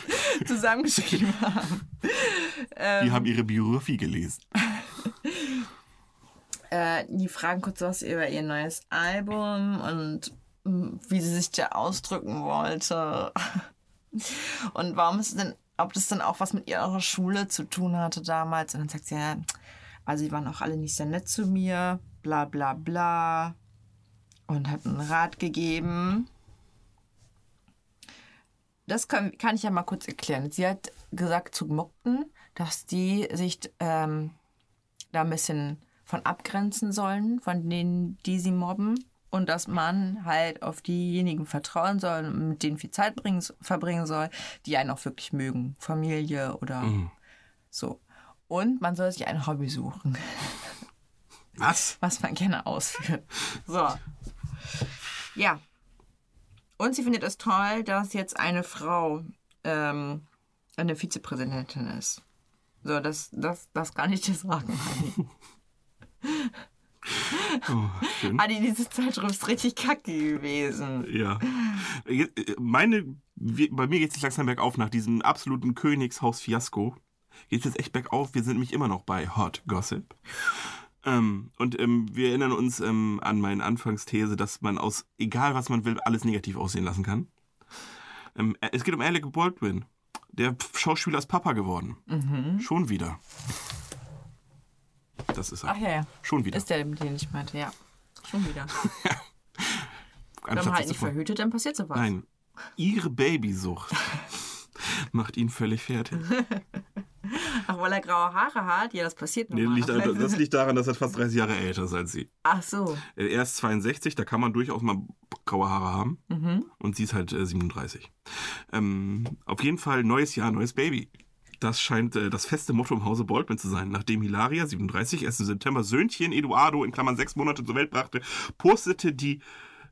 zusammengeschrieben haben. Die haben ihre Biografie gelesen. Äh, die fragen kurz was über ihr neues Album und wie sie sich da ausdrücken wollte. Und warum es denn, ob das dann auch was mit ihrer Schule zu tun hatte damals. Und dann sagt sie, ja, also die waren auch alle nicht sehr nett zu mir, bla bla bla. Und hat einen Rat gegeben. Das kann, kann ich ja mal kurz erklären. Sie hat gesagt zu Mockten, dass die sich ähm, da ein bisschen von abgrenzen sollen, von denen, die sie mobben. Und dass man halt auf diejenigen vertrauen soll und mit denen viel Zeit bringen, verbringen soll, die einen auch wirklich mögen. Familie oder so. Und man soll sich ein Hobby suchen, Was? was man gerne ausführt. So. Ja. Und sie findet es toll, dass jetzt eine Frau ähm, eine Vizepräsidentin ist. So, das, das, das kann ich dir sagen. Heidi. Oh, schön. Adi, diese Zeitschrift ist richtig kacke gewesen. Ja. Äh, Meine, bei mir geht es langsam bergauf nach diesem absoluten Königshaus-Fiasko. Geht es jetzt echt bergauf. Wir sind nämlich immer noch bei Hot Gossip. Ähm, und ähm, wir erinnern uns ähm, an meine Anfangsthese, dass man aus egal was man will, alles negativ aussehen lassen kann. Ähm, es geht um Alec Baldwin. Der Schauspieler ist Papa geworden. Schon wieder. Das ist er. Ach ja, ja. Schon wieder. Ist der, den ich meinte, ja. Schon wieder. Wenn man halt nicht zu- verhütet, dann passiert sowas. Nein, Ihre Babysucht macht ihn völlig fertig. Ach, weil er graue Haare hat? Ja, das passiert Nee, liegt, das liegt daran, dass er fast 30 Jahre älter ist als sie. Ach so. Er ist 62, da kann man durchaus mal graue Haare haben. Und sie ist halt äh, 37. Ähm, auf jeden Fall neues Jahr, neues Baby. Das scheint äh, das feste Motto im Hause Baldwin zu sein. Nachdem Hilaria, 37, erst im September Söhnchen Eduardo in Klammern sechs Monate zur Welt brachte, postete die,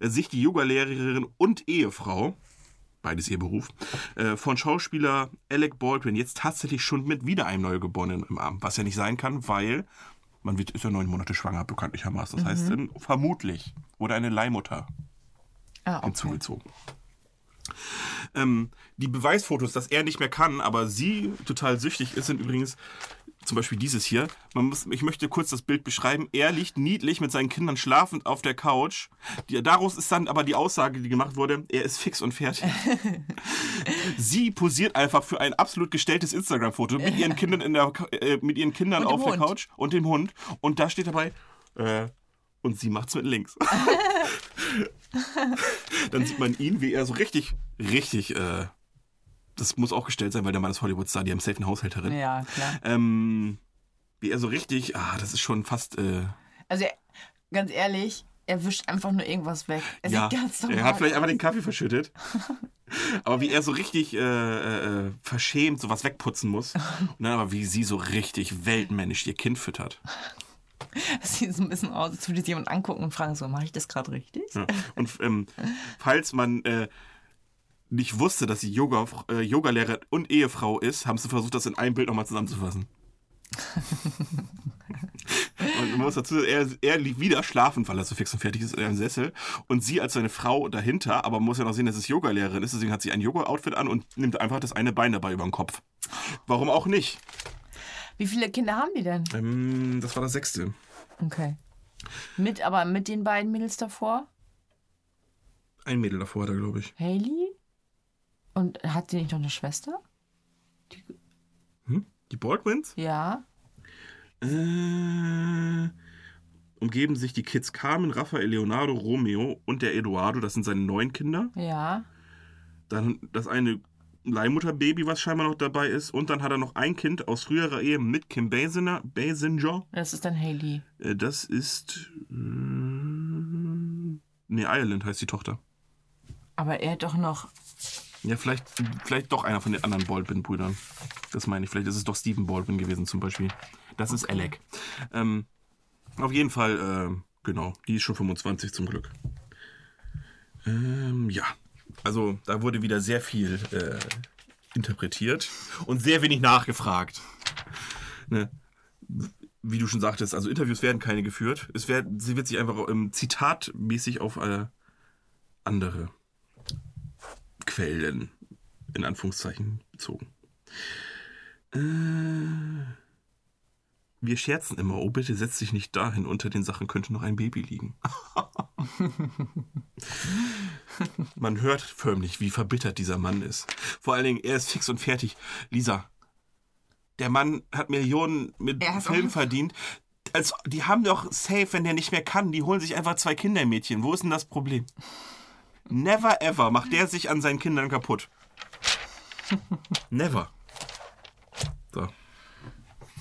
äh, sich die Yogalehrerin und Ehefrau, beides ihr Beruf, äh, von Schauspieler Alec Baldwin jetzt tatsächlich schon mit wieder einem Neugeborenen im Arm. Was ja nicht sein kann, weil man wird, ist ja neun Monate schwanger, bekanntlichermaßen. Das heißt, äh, vermutlich wurde eine Leihmutter Ah, okay. hinzugezogen. Ähm, die Beweisfotos, dass er nicht mehr kann, aber sie total süchtig ist, sind übrigens zum Beispiel dieses hier. Man muss, ich möchte kurz das Bild beschreiben. Er liegt niedlich mit seinen Kindern schlafend auf der Couch. Die, daraus ist dann aber die Aussage, die gemacht wurde, er ist fix und fertig. sie posiert einfach für ein absolut gestelltes Instagram-Foto mit ihren Kindern, in der, äh, mit ihren Kindern auf der. Couch und dem Hund. Und da steht dabei, äh, und sie macht's mit links. Dann sieht man ihn, wie er so richtig, richtig, äh, das muss auch gestellt sein, weil der Mann ist Hollywood-Star, die haben safe eine Haushälterin. Ja, klar. Ähm, wie er so richtig, ah, das ist schon fast, äh, Also, er- ganz ehrlich, er wischt einfach nur irgendwas weg. Er ja, sieht ganz normal er hat vielleicht einfach den Kaffee verschüttet. Aber wie er so richtig äh, äh, äh, verschämt sowas wegputzen muss. Und dann aber wie sie so richtig weltmännisch ihr Kind füttert. Das sieht so ein bisschen aus, als würde sich jemand angucken und fragen, so, mache ich das gerade richtig? Ja. Und ähm, falls man äh, nicht wusste, dass sie Yoga, äh, Yogalehrer und Ehefrau ist, haben sie versucht, das in einem Bild nochmal zusammenzufassen. und man muss dazu sagen, er, er liegt wieder schlafend, weil er so fix und fertig ist in einem Sessel. Und sie als seine Frau dahinter, aber man muss ja noch sehen, dass es Yogalehrerin ist, deswegen hat sie ein Yoga-Outfit an und nimmt einfach das eine Bein dabei über den Kopf. Warum auch nicht? Wie viele Kinder haben die denn? Ähm, das war das sechste. Okay. Mit, aber mit den beiden Mädels davor? Ein Mädel davor hat er, glaube ich. Haley? Und hat sie nicht noch eine Schwester? Die Baldwins? Ja. Äh, umgeben sich die Kids Carmen, Raphael, Leonardo, Romeo und der Eduardo. Das sind seine neun Kinder. Ja. Dann das eine Leihmutterbaby, was scheinbar noch dabei ist. Und dann hat er noch ein Kind aus früherer Ehe mit Kim Basinger. Basinger. Das ist dann Haley. Äh, Das ist. Äh, nee, Ireland heißt die Tochter. Aber er hat doch noch. Ja, vielleicht, vielleicht doch einer von den anderen Baldwin-Brüdern. Das meine ich. Vielleicht ist es doch Stephen Baldwin gewesen zum Beispiel. Das ist Alec. Ähm, auf jeden Fall, äh, genau. Die ist schon 25 zum Glück. Ähm, ja. Also da wurde wieder sehr viel äh, interpretiert und sehr wenig nachgefragt. Ne? Wie du schon sagtest, also Interviews werden keine geführt. Es wird, sie wird sich einfach ähm, zitatmäßig auf äh, andere Quellen in Anführungszeichen bezogen. Äh, wir scherzen immer, oh bitte setz dich nicht dahin, unter den Sachen könnte noch ein Baby liegen. Man hört förmlich, wie verbittert dieser Mann ist. Vor allen Dingen, er ist fix und fertig. Lisa, der Mann hat Millionen mit Film verdient. Als, die haben doch safe, wenn der nicht mehr kann, die holen sich einfach zwei Kindermädchen. Wo ist denn das Problem? Never ever macht der sich an seinen Kindern kaputt. Never. So.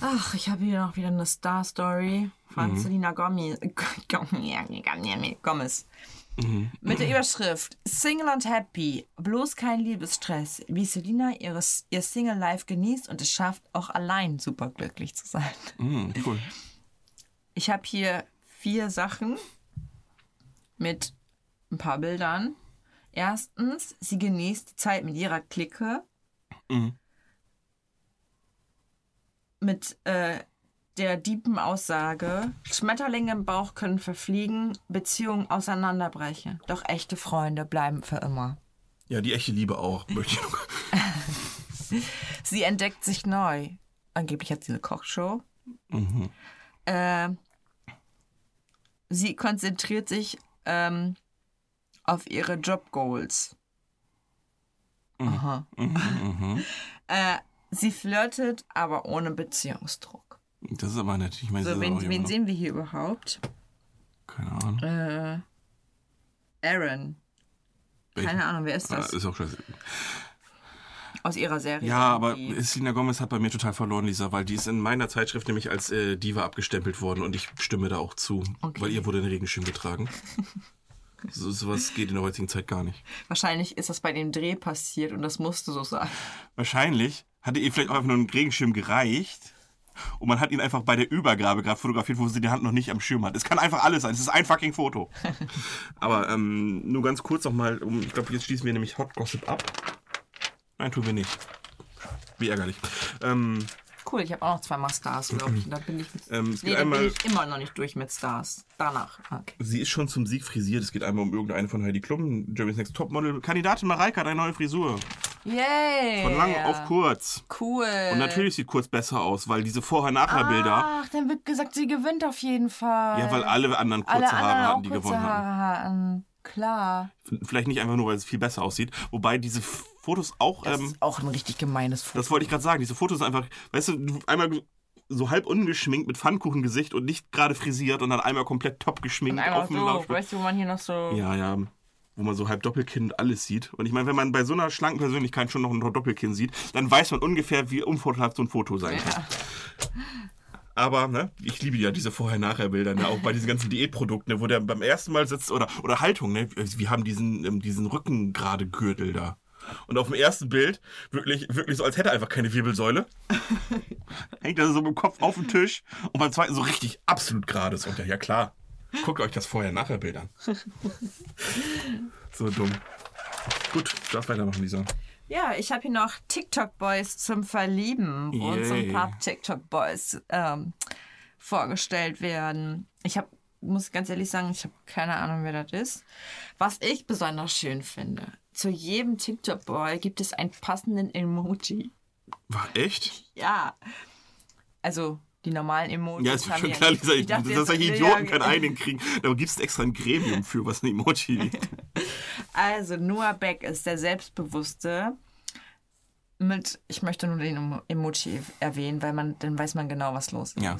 Ach, ich habe hier noch wieder eine Star-Story von Mhm. Selena Gomez. Gomez. Mit der Überschrift Single and Happy, bloß kein Liebesstress, wie Selena ihres, ihr Single Life genießt und es schafft, auch allein superglücklich zu sein. Mm, cool. Ich habe hier vier Sachen mit ein paar Bildern. Erstens, sie genießt die Zeit mit ihrer Clique. Mhm. Mit äh, der deepen Aussage, Schmetterlinge im Bauch können verfliegen, Beziehungen auseinanderbrechen. Doch echte Freunde bleiben für immer. Ja, die echte Liebe auch. Sie entdeckt sich neu. Angeblich hat sie eine Kochshow. Mhm. Äh, sie konzentriert sich ähm, auf ihre Jobgoals. Aha. Äh, sie flirtet, aber ohne Beziehungsdruck. Das ist aber nett. Ich meine, das So, wen, wen sehen wir hier überhaupt? Keine Ahnung. Äh, Aaron. Keine Ahnung, wer ist Ah, das? ist auch scheiße. Aus ihrer Serie. Ja, aber. Selena Gomez hat bei mir total verloren, Lisa, weil die ist in meiner Zeitschrift nämlich als äh, Diva abgestempelt worden und ich stimme da auch zu, Okay. weil ihr wurde ein Regenschirm getragen. so, sowas geht in der heutigen Zeit gar nicht. Wahrscheinlich ist das bei dem Dreh passiert und das musste so sein. Wahrscheinlich hatte ihr vielleicht auch einfach nur ein Regenschirm gereicht und man hat ihn einfach bei der Übergabe gerade fotografiert, wo sie die Hand noch nicht am Schirm hat. Es kann einfach alles sein. Es ist ein fucking Foto. Aber ähm, nur ganz kurz nochmal, um, ich glaube, jetzt schließen wir nämlich Hot Gossip ab. Nein, tun wir nicht. Wie ärgerlich. Ähm, Cool, ich habe auch noch zweimal Stars, glaube ich. Da bin ich, Ähm, nee, da bin ich immer noch nicht durch mit Stars. Danach. Okay. sie ist schon zum Sieg frisiert. Es geht einmal um irgendeine von Heidi Klum, Jeremy's Next Topmodel. Kandidatin Mareike hat eine neue Frisur. Yay! Von lang auf kurz. Cool. Und natürlich sieht kurz besser aus, weil diese Vorher-Nachher-Bilder, Ach, dann wird gesagt, sie gewinnt auf jeden Fall. ja, weil alle anderen kurze Alle Haare anderen hatten, die gewonnen haben. Klar. Vielleicht nicht einfach nur, weil es viel besser aussieht. Wobei diese Fotos auch, Das ähm, ist auch ein richtig gemeines Foto. das wollte ich gerade sagen, diese Fotos sind einfach, weißt du, einmal so halb ungeschminkt mit Pfannkuchengesicht und nicht gerade frisiert und dann einmal komplett top geschminkt Und einmal auf so, weißt du, wo man hier noch so... Ja, ja. Wo man so halb Doppelkinn alles sieht. Und ich meine, wenn man bei so einer schlanken Persönlichkeit schon noch ein Doppelkinn sieht, dann weiß man ungefähr, wie unvorteilhaft so ein Foto sein kann. Aber, ne, ich liebe ja diese Vorher-Nachher-Bilder, ne, auch bei diesen ganzen Diätprodukten, ne, wo der beim ersten Mal sitzt, oder, oder Haltung, ne, wir haben diesen, ähm, diesen Rücken gerade Gürtel da. Und auf dem ersten Bild, wirklich, wirklich so, als hätte er einfach keine Wirbelsäule. Hängt er so mit dem Kopf auf dem Tisch und beim zweiten so richtig absolut gerade ist. Und ja, ja klar, guckt euch das Vorher-Nachher-Bild an. So dumm. Gut, du darfst weitermachen, Lisa. Ja, ich habe hier noch TikTok-Boys zum Verlieben, wo uns ein paar TikTok-Boys ähm, vorgestellt werden. Ich habe, muss ganz ehrlich sagen, ich habe keine Ahnung, wer das ist. Was ich besonders schön finde, zu jedem TikTok-Boy gibt es einen passenden Emoji. War echt? Ja. Also die normalen Emojis. Ja, ist mir schon klar, Lisa. Ich, dachte dass solche Idioten keinen einigen kriegen. Da gibt es extra ein Gremium für, was ein Emoji liegt. Also Noah Beck ist der Selbstbewusste mit, ich möchte nur den Emo- Emoji erwähnen, weil man, dann weiß man genau, was los ist. Ja.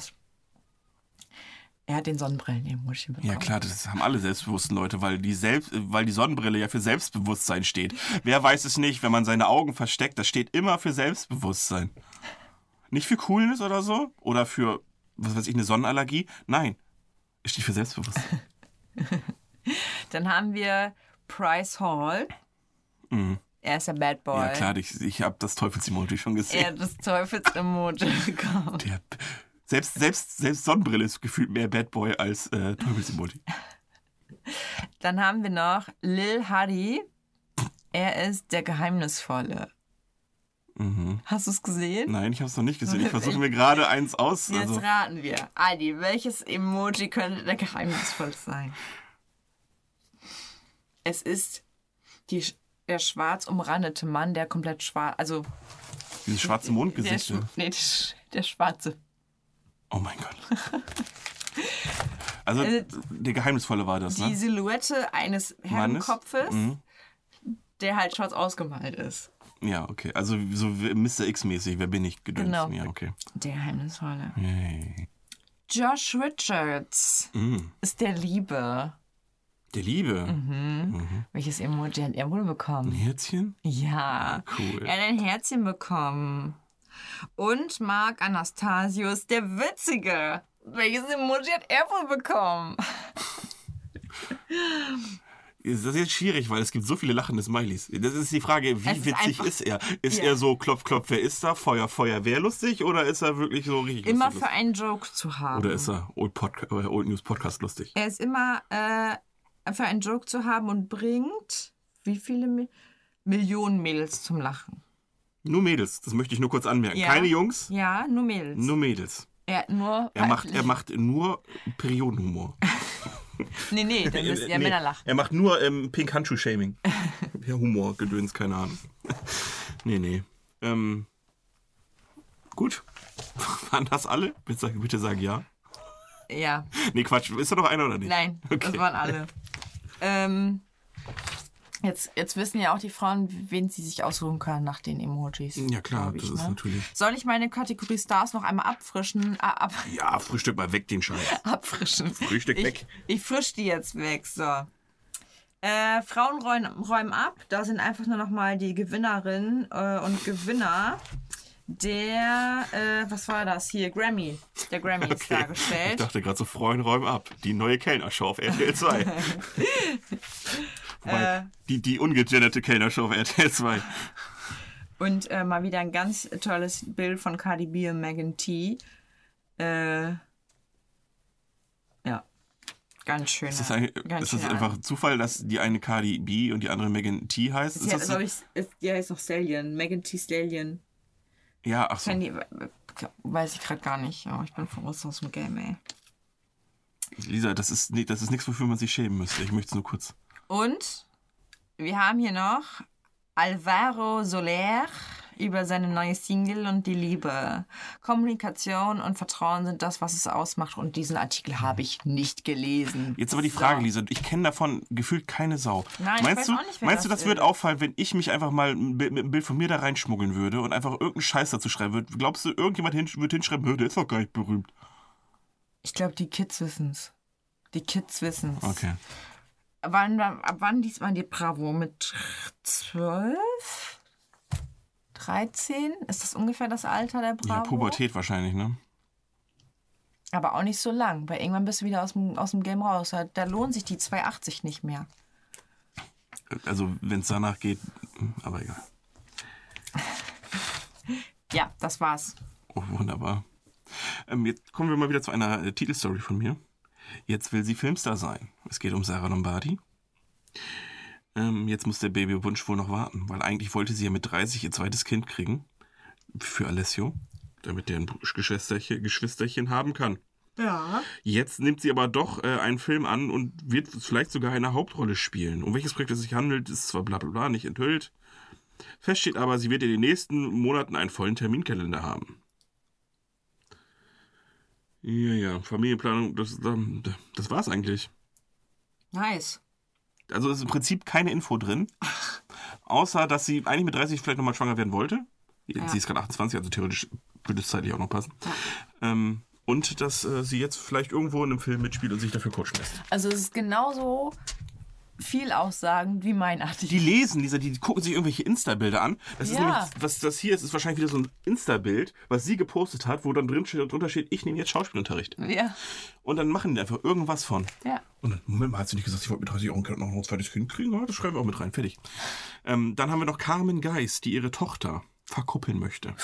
Er hat den Sonnenbrillen-Emoji bekommen. Ja klar, das haben alle selbstbewussten Leute, weil die, Selbst, weil die Sonnenbrille ja für Selbstbewusstsein steht. Wer weiß es nicht, wenn man seine Augen versteckt, das steht immer für Selbstbewusstsein. Nicht für Coolness oder so? Oder für, was weiß ich, eine Sonnenallergie? Nein, es steht für Selbstbewusstsein. Dann haben wir Price Hall. Er ist der Bad Boy. Mhm. Ja klar, ich, ich habe das Teufels-Emoji schon Er gesehen. hat das Teufels-Emoji bekommen. Der, selbst, selbst, selbst Sonnenbrille ist gefühlt mehr Bad Boy als äh, Teufels-Emoji. Dann haben wir noch Lil Huddy. Er ist der Geheimnisvolle. Hast du es gesehen? Mhm. Nein, ich habe es noch nicht gesehen. Ich versuche mir gerade eins aus. Jetzt Also, raten wir. Adi, welches Emoji könnte der geheimnisvoll sein? Es ist die, der schwarz umrandete Mann, der komplett schwarz, also diese schwarze der, Mondgesichter. sch- nee, der schwarze. Oh mein Gott. Also, Äh, der Geheimnisvolle war das, Die ne? Silhouette eines? Herrenkopfes, Mhm. der halt schwarz ausgemalt ist. Ja, okay. Also so Mr. X-mäßig. Wer bin ich? Gedöns. Genau. Ja, okay. Der geheimnisvolle. Yay. Josh Richards Mm. ist der Liebe. Der Liebe. Mhm. Welches Emoji hat er wohl Ein bekommen? Herzchen? Ja. Cool. Er hat ein Herzchen bekommen. Und Marc Anastasius, der Witzige. Welches Emoji hat er wohl bekommen? Das ist jetzt schwierig, weil es gibt so viele lachende Smileys. Das ist die Frage, wie ist witzig ist er? Ist Ja. er so klopf, klopf, wer ist da? Feuer, Feuer, wer lustig? Oder ist er wirklich so richtig Immer lustig? für einen Joke zu haben. Oder ist er Old, Podca äh, Old News Podcast lustig? er ist immer äh, für einen Joke zu haben und bringt wie viele Mi Millionen Mädels zum Lachen. Nur Mädels, das möchte ich nur kurz anmerken. Ja. Keine Jungs, Ja, nur Mädels. nur Mädels. er nur. Er macht, er macht nur Periodenhumor. Nee, nee, dann müssen ja Nee, Männer lachen. Er macht nur ähm, Pink Handschuh Shaming. ja, Humor, Gedöns, keine Ahnung. nee, nee. Ähm, gut. Waren das alle? Bitte sag, bitte sag ja. Ja. Nee, Quatsch. Ist da noch einer oder nicht? Nein, das Okay. waren alle. ähm, jetzt, jetzt wissen ja auch die Frauen, wen sie sich aussuchen können nach den Emojis. Ja, klar, ich, das ist ne? natürlich. Soll ich meine Kategorie Stars noch einmal abfrischen? Ah, ab, Ja, Frühstück mal weg den Scheiß. abfrischen. Frühstück ich, weg. Ich frisch die jetzt weg. So. Äh, Frauen räumen, räumen ab. Da sind einfach nur noch mal die Gewinnerinnen äh, und Gewinner der, äh, was war das hier? Grammy. Der Grammy ist Ich dargestellt. dachte gerade so, Freunde räumen ab. Die neue Kellnershow auf RTL 2. Wobei, Äh. die, die ungegenderte Kellnershow auf RTL 2. Und äh, mal wieder ein ganz tolles Bild von Cardi B und Megan T. Äh, ja, ganz schön. Ist das, eigentlich, ganz ist das einfach Zufall, dass die eine Cardi B und die andere Megan T heißt? Ist hat, das so? ich, ist, die heißt noch Stallion. Megan T. Stallion. Ja, ach so. Die, weiß ich gerade gar nicht. Oh, ich bin voraus aus dem Game, ey. Lisa, das ist, das ist nichts, wofür man sich schämen müsste. Ich möchte es nur kurz. Und wir haben hier noch Alvaro Soler über seine neue Single und die Liebe. Kommunikation und Vertrauen sind das, was es ausmacht. Und diesen Artikel habe ich nicht gelesen. Jetzt aber die Frage, So. Lisa. Ich kenne davon gefühlt keine Sau. Nein, ich meinst weiß du, auch nicht, meinst du, das das wird ist. auffallen, wenn ich mich einfach mal mit einem Bild von mir da reinschmuggeln würde und einfach irgendeinen Scheiß dazu schreiben würde? Glaubst du, irgendjemand hin, wird hinschreiben, "Hö, der ist doch gar nicht berühmt? Ich glaube, die Kids wissen's. Die Kids wissen's. Okay. Wann, ab wann liest man die Bravo? Mit 12? 13? Ist das ungefähr das Alter der Bravo? Ja, Pubertät wahrscheinlich, ne? Aber auch nicht so lang, weil irgendwann bist du wieder aus dem, aus dem Game raus. Da, lohnt sich die 2,80 nicht mehr. Also, wenn es danach geht, aber egal. Ja, das war's. Oh, wunderbar. Ähm, jetzt kommen wir mal wieder zu einer äh, Titelstory von mir. Jetzt will sie Filmstar sein. Es geht um Sarah Lombardi. Ähm, jetzt muss der Babywunsch wohl noch warten, weil eigentlich wollte sie ja mit 30 ihr zweites Kind kriegen. Für Alessio. Damit der ein Geschwisterchen, Geschwisterchen haben kann. Ja. Jetzt nimmt sie aber doch äh, einen Film an und wird vielleicht sogar eine Hauptrolle spielen. Um welches Projekt es sich handelt, ist zwar bla bla bla nicht enthüllt. Fest steht aber, sie wird in den nächsten Monaten einen vollen Terminkalender haben. Ja, ja, Familienplanung, das, das war's eigentlich. Nice. Also ist im Prinzip keine Info drin. Außer, dass sie eigentlich mit 30 vielleicht nochmal schwanger werden wollte. Sie ist gerade 28, also theoretisch würde es zeitlich auch noch passen. Ähm, und dass äh, sie jetzt vielleicht irgendwo in einem Film mitspielt und sich dafür coachen lässt. Also es ist genauso viel aussagend wie mein Artikel. Die lesen, Lisa, die gucken sich irgendwelche Insta-Bilder an. Das ist Ja. nämlich, was das hier ist, ist wahrscheinlich wieder so ein Insta-Bild, was sie gepostet hat, wo dann drin steht, drunter steht, ich nehme jetzt Schauspielunterricht. Ja, Und dann machen die einfach irgendwas von. ja. Und dann, Moment mal, hat sie nicht gesagt, ich wollte mit 30 Euro noch ein zweites Kind kriegen? Ja, das schreiben wir auch mit rein, fertig. Ähm, dann haben wir noch Carmen Geist, die ihre Tochter verkuppeln möchte.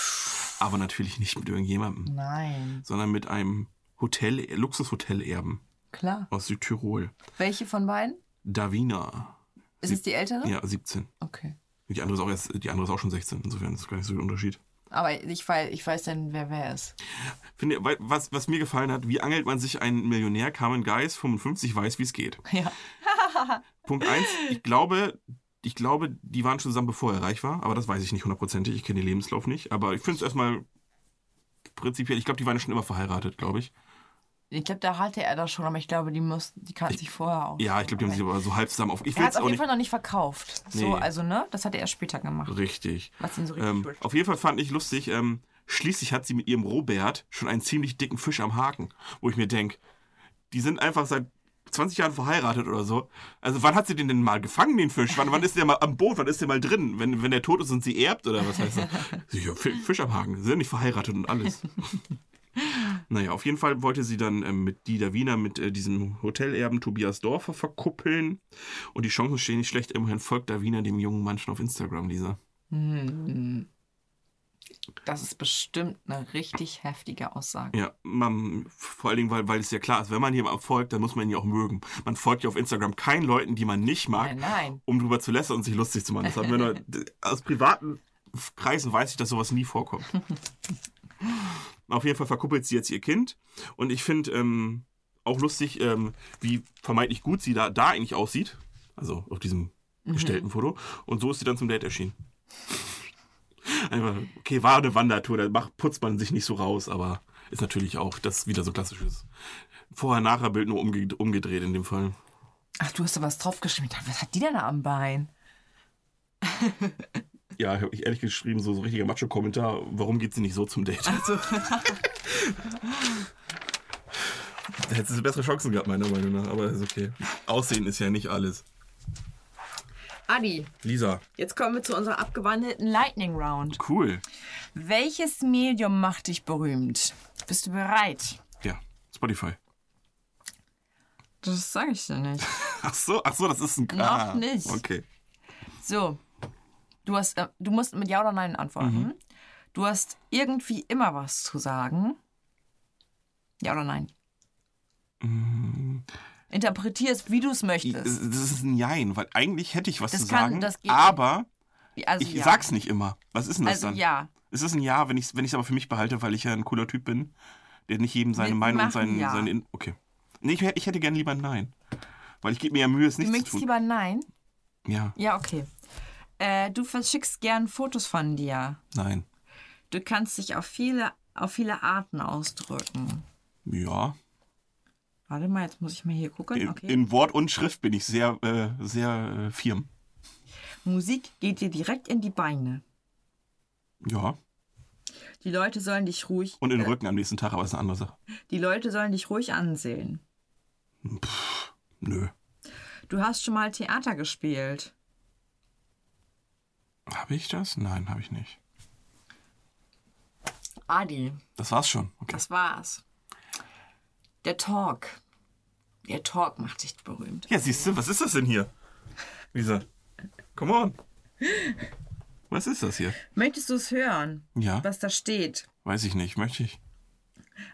Aber natürlich nicht mit irgendjemandem, Nein, sondern mit einem Hotel, Luxushotel-Erben klar. aus Südtirol. Welche von beiden? Davina. Ist es die ältere? Ja, 17. Okay. Die andere ist auch erst, die andere ist auch schon 16. Insofern ist das gar nicht so ein Unterschied. Aber ich weiß, ich weiß dann, wer wer ist. Finde, was, was mir gefallen hat, wie angelt man sich einen Millionär? Carmen Geis, 55, weiß, wie es geht. Ja. Punkt 1, ich glaube, ich glaube, die waren schon zusammen, bevor er reich war, aber das weiß ich nicht hundertprozentig. Ich kenne den Lebenslauf nicht. Aber ich finde es erstmal prinzipiell, ich glaube, die waren schon immer verheiratet, glaube ich. Ich glaube, da hatte er das schon, aber ich glaube, die muss, die kannten sich vorher auch. Ja, ich glaube, die haben sich aber so halb zusammen auf. Ich Er hat es auf jeden nicht. Fall noch nicht verkauft. So, Nee. also, ne? Das hat er erst später gemacht. Richtig. Was ihn so richtig Ähm, auf jeden Fall fand ich lustig, ähm, schließlich hat sie mit ihrem Robert schon einen ziemlich dicken Fisch am Haken, wo ich mir denke, die sind einfach seit 20 Jahren verheiratet oder so. Also wann hat sie den denn mal gefangen, den Fisch? Wann, wann ist der mal am Boot? Wann ist der mal drin? Wenn, wenn der tot ist und sie erbt oder was heißt das? Fisch am Haken. Sie sind nicht verheiratet und alles. naja, auf jeden Fall wollte sie dann ähm, mit Dieter Wiener, mit äh, diesem Hotelerben Tobias Dorfer verkuppeln. Und die Chancen stehen nicht schlecht. Immerhin folgt der Wiener dem jungen Mann schon auf Instagram, Lisa. Das ist bestimmt eine richtig heftige Aussage. Ja, man, vor allen Dingen, weil, weil es ja klar ist, wenn man jemandem folgt, dann muss man ihn ja auch mögen. Man folgt ja auf Instagram keinen Leuten, die man nicht mag, Nein, nein. um drüber zu lästern und sich lustig zu machen. Das haben wir nur, aus privaten Kreisen weiß ich, dass sowas nie vorkommt. auf jeden Fall verkuppelt sie jetzt ihr Kind und ich finde ähm, auch lustig, ähm, wie vermeintlich gut sie da, da eigentlich aussieht. Also auf diesem gestellten Foto. Und so ist sie dann zum Date erschienen. Einfach, okay, war eine Wandertour, da macht, putzt man sich nicht so raus, aber ist natürlich auch das wieder so klassisches Vorher-Nachher-Bild nur umge umgedreht in dem Fall. Ach, du hast da was dachte, Was hat die denn da am Bein? Ja, habe ich ehrlich geschrieben, so, so richtiger Macho-Kommentar, warum geht sie nicht so zum Date? Also, Da hätte sie bessere Chancen gehabt, meiner Meinung nach, aber ist okay. Aussehen ist ja nicht alles. Adi, Lisa, jetzt kommen wir zu unserer abgewandelten Lightning Round. cool. Welches Medium macht dich berühmt? Bist du bereit? Ja, Spotify. Das sage ich dir nicht. Ach so, ach so, das ist ein Noch Ah, nicht. Okay. So, du, hast, äh, du musst mit Ja oder Nein antworten. Du hast irgendwie immer was zu sagen. Ja oder Nein? Interpretier es, wie du es Das möchtest. ist ein Jein, weil eigentlich hätte ich was Das zu kann- sagen, das geht aber Also, ich ja. sag's nicht immer. Was ist denn das Also dann? ja. Es ist ein Ja, wenn ich es wenn ich's aber für mich behalte, weil ich ja ein cooler Typ bin, der nicht jedem seine Wir Meinung und seinen, Ja. seine In Okay. Nee, ich, hätte- ich hätte gerne lieber ein Nein. Weil ich gebe mir ja Mühe, es Du nicht zu möchtest tun. lieber Nein? Ja, Ja, okay. Äh, du verschickst gern Fotos von dir. nein. Du kannst dich auf viele, auf viele Arten ausdrücken. Ja. Warte mal, jetzt muss ich mal hier gucken. In, Okay. in Wort und Schrift bin ich sehr, äh, sehr äh, firm. Musik geht dir direkt in die Beine. Ja. Die Leute sollen dich ruhig. Und in den äh, Rücken am nächsten Tag, aber ist eine andere Sache. Die Leute sollen dich ruhig ansehen. Nö. Du hast schon mal Theater gespielt. Habe ich das? Nein, habe ich nicht. Adi, Das war's schon. Okay. das war's. Der Talk. Der Talk macht dich berühmt. Ja, siehst du, was ist das denn hier? Lisa, come on. Was ist das hier? Möchtest du es hören, Ja, was da steht? weiß ich nicht. Möchte ich.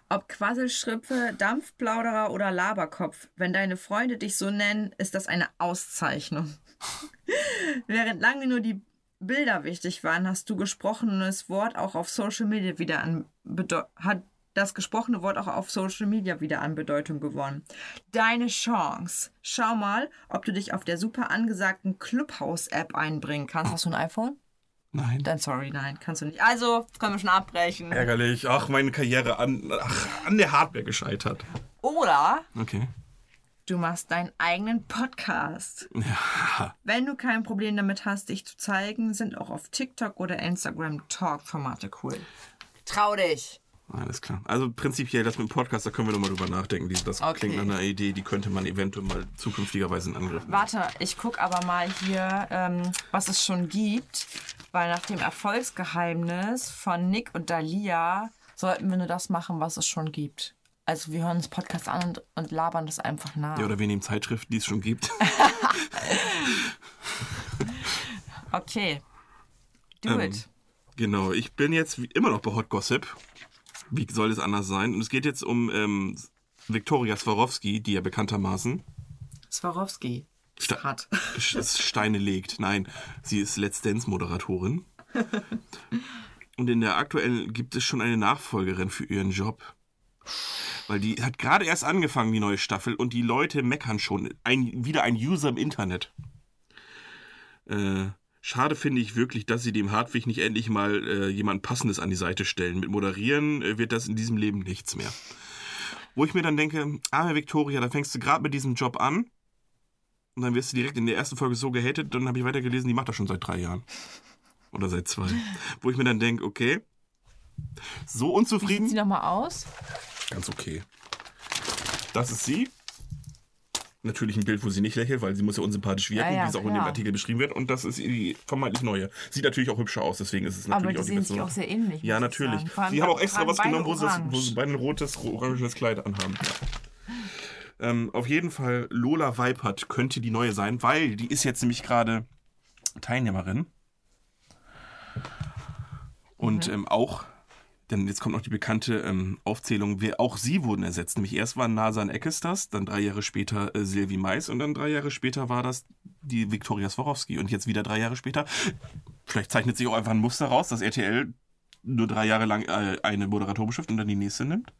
Ob Quasselschrippe, Dampfplauderer oder Laberkopf, wenn deine Freunde dich so nennen, ist das eine Auszeichnung. Während lange nur die Bilder wichtig waren, hast du gesprochenes Wort auch auf Social Media wieder an Bedeu- hat das gesprochene Wort auch auf Social Media wieder an Bedeutung gewonnen. Deine Chance. Schau mal, ob du dich auf der super angesagten Clubhouse-App einbringen kannst. Hast du ein iPhone? Nein. Dann sorry, nein, kannst du nicht. Also, können wir schon abbrechen. Ärgerlich. Ach, meine Karriere an, ach, an der Hardware gescheitert. Oder Okay. Du machst deinen eigenen Podcast. Ja. Wenn du kein Problem damit hast, dich zu zeigen, sind auch auf TikTok oder Instagram Talk-Formate cool. Trau dich. Alles klar. Also prinzipiell, das mit dem Podcast, da können wir nochmal drüber nachdenken. Das Okay. klingt nach einer Idee, die könnte man eventuell mal zukünftigerweise in Angriff nehmen. Warte, ich guck aber mal hier, ähm, was es schon gibt. Weil nach dem Erfolgsgeheimnis von Nick und Dalia sollten wir nur das machen, was es schon gibt. Also wir hören uns Podcast an und, und labern das einfach nach. Ja, oder wir nehmen Zeitschriften, die es schon gibt. okay. Do Ähm, it. Genau, ich bin jetzt immer noch bei Hot Gossip. Wie soll es anders sein? Und es geht jetzt um ähm, Viktoria Swarovski, die ja bekanntermaßen Swarovski. Sta- Hat. Steine legt. Nein, sie ist Let's Dance Moderatorin. Und in der aktuellen gibt es schon eine Nachfolgerin für ihren Job. Weil die hat gerade erst angefangen, die neue Staffel, und die Leute meckern schon. Ein, wieder ein User im Internet. Äh, schade finde ich wirklich, dass sie dem Hartwig nicht endlich mal äh, jemand Passendes an die Seite stellen. Mit Moderieren äh, wird das in diesem Leben nichts mehr. Wo ich mir dann denke, arme Victoria, da fängst du gerade mit diesem Job an und dann wirst du direkt in der ersten Folge so gehatet, dann habe ich weitergelesen, die macht das schon seit drei Jahren. Oder seit zwei. Wo ich mir dann denke, okay, so Wie sieht unzufrieden. sie nochmal aus? Ganz okay. Das ist sie. Natürlich ein Bild, wo sie nicht lächelt, weil sie muss ja unsympathisch wirken, Ja, ja, wie es auch in dem. Artikel beschrieben wird. Und das ist die vermeintlich neue. Sieht natürlich auch hübscher aus, deswegen ist es Aber natürlich die auch die sehen beste sich auch sehr ähnlich. Ja, natürlich. Sie haben auch extra was genommen, wo sie, orange. wo sie beide ein rotes, orangenes Kleid anhaben. Ähm, auf jeden Fall, Lola Weipert könnte die neue sein, weil die ist jetzt nämlich gerade Teilnehmerin. Und Mhm. ähm, auch, denn jetzt kommt noch die bekannte ähm, Aufzählung, wer auch sie wurden ersetzt. Nämlich erst war Nasan Eckesters, dann drei Jahre später äh, Silvi Mais und dann drei Jahre später war das die Viktoria Swarovski. Und jetzt wieder drei Jahre später, vielleicht zeichnet sich auch einfach ein Muster raus, dass RTL nur drei Jahre lang äh, eine Moderatorenschrift und dann die nächste nimmt.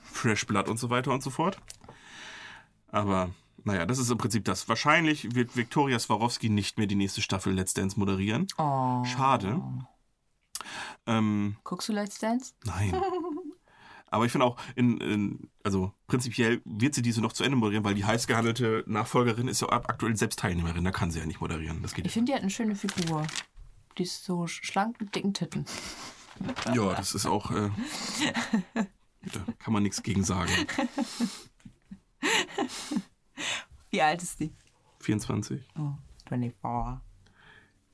Fresh Blood und so weiter und so fort. Aber naja, das ist im Prinzip das. Wahrscheinlich wird Viktoria Swarovski nicht mehr die nächste Staffel Let's Dance moderieren. Oh. Schade. Ähm, Guckst du Let's Dance? nein. Aber ich finde auch, in, in, also prinzipiell wird sie diese noch zu Ende moderieren, weil die heiß gehandelte Nachfolgerin ist ja ab- aktuell selbst Teilnehmerin. Da kann sie ja nicht moderieren. Das geht Ich finde, die hat eine schöne Figur. Die ist so schlank mit dicken Titten. Ja, das ist auch. Äh, da kann man nichts gegen sagen. Wie alt ist die? 24. Oh, 24.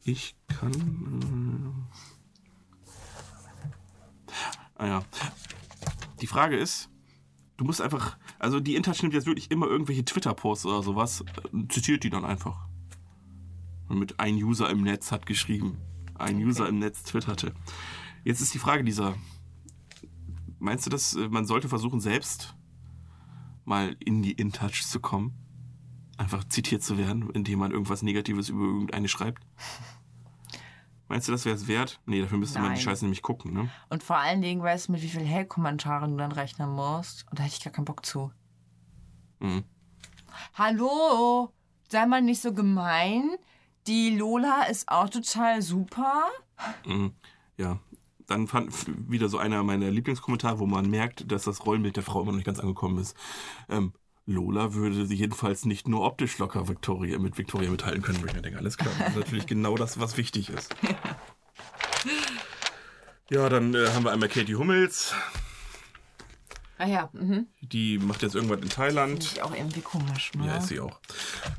Ich kann. Äh... Ah ja. Die Frage ist, du musst einfach. Also die InTouch nimmt jetzt wirklich immer irgendwelche Twitter-Posts oder sowas, äh, zitiert die dann einfach. Und mit ein User im Netz hat geschrieben. Ein User im Netz twitterte. Jetzt ist die Frage, Lisa. Meinst du, dass äh, man sollte versuchen, selbst mal in die InTouch zu kommen? Einfach zitiert zu werden, indem man irgendwas Negatives über irgendeine schreibt? Meinst du, das wäre es wert? Nee, dafür müsste man die. Scheiße nämlich gucken, ne? Und vor allen Dingen, weißt du, mit wie vielen Hate-Kommentaren du dann rechnen musst. Und da hätte ich gar keinen Bock zu. Mhm. Hallo, sei mal nicht so gemein. Die Lola ist auch total super. Mhm. Ja. Dann fand wieder so einer meiner Lieblingskommentare, wo man merkt, dass das Rollenbild der Frau immer noch nicht ganz angekommen ist. Ähm, Lola würde sie jedenfalls nicht nur optisch locker Victoria, mit Victoria mithalten können. Wo ich mir denke, alles klar, das ist natürlich genau das, was wichtig ist. Ja, dann äh, haben wir einmal Katie Hummels. Ah ja, mhm. Die macht jetzt irgendwas in Thailand. Finde ich auch irgendwie komisch, ne? Ja, ist sie auch.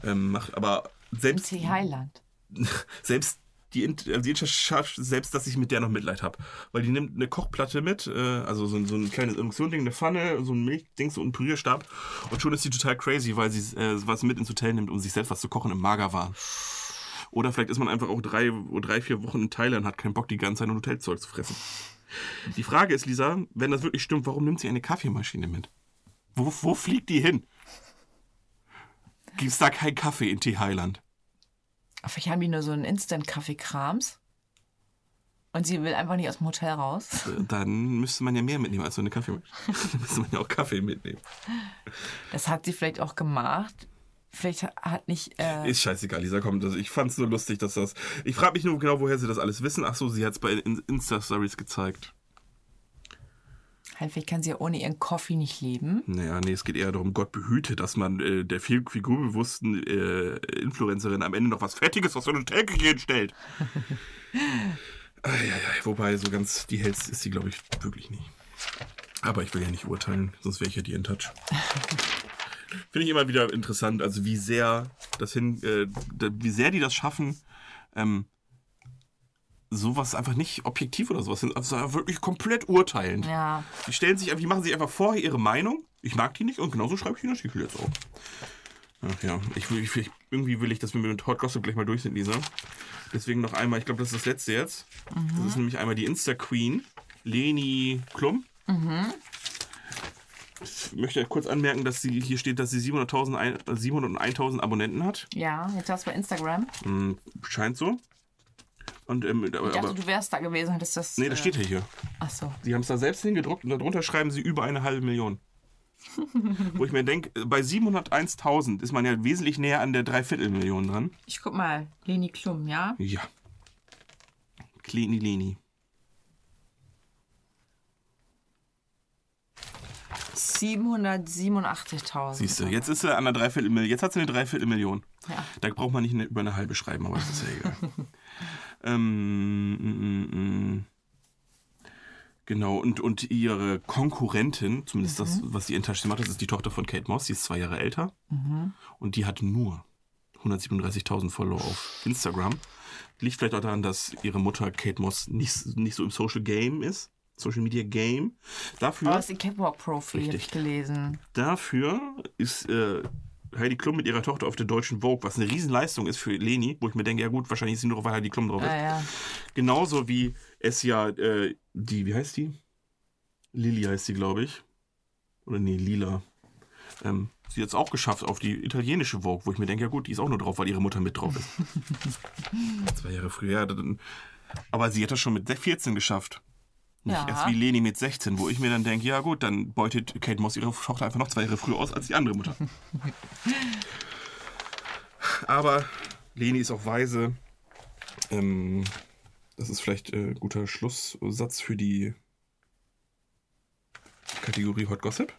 Ähm, macht aber selbst MC Highland. selbst die, also die schafft selbst, dass ich mit der noch Mitleid habe. Weil die nimmt eine Kochplatte mit, äh, also so, ein- so ein kleines Induktionsding, eine Pfanne, so ein Milchding, so ein Pürierstab. Und schon ist sie total crazy, weil sie äh, was mit ins Hotel nimmt, um sich selbst was zu kochen im Magerwahn. Oder vielleicht ist man einfach auch drei, drei, vier Wochen in Thailand und hat keinen Bock, die ganze Zeit nur Hotelzeug zu fressen. Die Frage ist, Lisa, wenn das wirklich stimmt, warum nimmt sie eine Kaffeemaschine mit? Wo, wo fliegt die hin? Gibt's da keinen Kaffee in Thailand? Vielleicht haben die nur so einen Instant-Kaffee-Krams. Und sie will einfach nicht aus dem Hotel raus. Dann müsste man ja mehr mitnehmen als so eine Kaffeemaschine. Dann müsste man ja auch Kaffee mitnehmen. Das hat sie vielleicht auch gemacht. Vielleicht hat nicht. Äh, Ist scheißegal, Lisa, komm. Das, ich fand's so lustig, dass das. Ich frage mich nur genau, woher sie das alles wissen. Ach so, sie hat's bei In- Insta-Stories gezeigt. Halt, vielleicht kann sie ja ohne ihren Coffee nicht leben. Naja, nee, es geht eher darum, Gott behüte, dass man äh, der viel figurbewussten äh, Influencerin am Ende noch was Fertiges aus so einer Theke hinstellt. Eieiei, wobei, so ganz die hellste ist sie, glaube ich, wirklich nicht. Aber ich will ja nicht urteilen, sonst wäre ich ja die in Touch. Finde ich immer wieder interessant, also wie sehr das hin, äh, wie sehr die das schaffen, ähm, sowas einfach nicht objektiv oder sowas, also wirklich komplett urteilend. Ja. Die stellen sich, die machen sich einfach vorher ihre Meinung. Ich mag die nicht und genauso schreibe ich den Artikel jetzt auch. Ach ja, ich will, ich, irgendwie will ich, dass wir mit Hot Gossip gleich mal durch sind, Lisa. Deswegen noch einmal, ich glaube, das ist das letzte jetzt. Das ist nämlich einmal die Insta-Queen, Leni Klum. Ich möchte kurz anmerken, dass sie hier steht, dass sie 700.000 ein- äh, 701.000 Abonnenten hat. Ja, jetzt hast du bei Instagram. Hm, scheint so. Und, ähm, Ich dachte, aber, du wärst da gewesen, hättest das. nee, das äh, steht ja hier. Ach so. Sie haben es da selbst hingedruckt und darunter schreiben sie über eine halbe Million. Wo ich mir denke, bei 701.000 ist man ja wesentlich näher an der Dreiviertelmillion dran. Ich guck mal. Leni Klum, ja? Ja. Kleni Leni. Siehst du, jetzt ist sie an der Dreiviertelmillion. Jetzt hat sie eine Dreiviertelmillion. Ja. Da braucht man nicht eine, über eine halbe schreiben, aber das ist ja egal. ähm, mm, mm, mm. Genau, und, und ihre Konkurrentin, zumindest das, was sie in Tasche macht, das ist die Tochter von Kate Moss, die ist zwei Jahre älter. Und die hat nur 137.000 Follower auf Instagram. Liegt vielleicht auch daran, dass ihre Mutter Kate Moss nicht, nicht so im Social Game ist. Social Media Game. Dafür Oh, ist ein Catwalk-Profi, gelesen. Dafür ist äh, Heidi Klum mit ihrer Tochter auf der deutschen Vogue, was eine Riesenleistung ist für Leni, wo ich mir denke, ja gut, wahrscheinlich ist sie nur, weil Heidi Klum drauf ist. Ah, ja. Genauso wie es ja äh, die, wie heißt die? Lili heißt sie, glaube ich. Oder nee, Lila. Ähm, sie hat es auch geschafft auf die italienische Vogue, wo ich mir denke, ja gut, die ist auch nur drauf, weil ihre Mutter mit drauf ist. Zwei Jahre früher. ja, dann- Aber sie hat das schon mit 14 geschafft. Nicht Ja. erst wie Leni mit 16, wo ich mir dann denke, ja gut, dann beutet Kate Moss ihre Tochter einfach noch zwei Jahre früher aus als die andere Mutter. Aber Leni ist auch weise. Ähm, das ist vielleicht äh, guter Schlusssatz für die Kategorie Hot Gossip.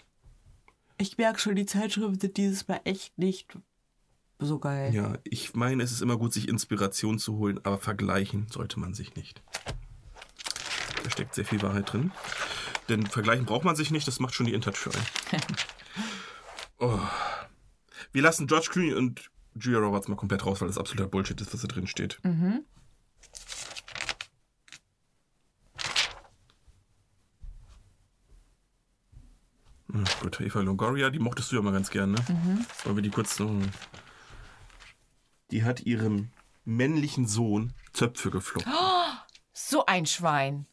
Ich merke schon, die Zeitschrift sind dieses Mal echt nicht so geil. Ja, ich meine, es ist immer gut, sich Inspiration zu holen, aber vergleichen sollte man sich nicht. Da steckt sehr viel Wahrheit drin. Denn vergleichen braucht man sich nicht, das macht schon die InTouch für einen. oh. Wir lassen George Clooney und Julia Roberts mal komplett raus, weil das absoluter Bullshit ist, was da drin steht. Mhm. Ja, gut, Eva Longoria, die mochtest du ja mal ganz gern, ne? Mhm. Wollen wir die kurz so. Die hat ihrem männlichen Sohn Zöpfe geflochten. So ein Schwein.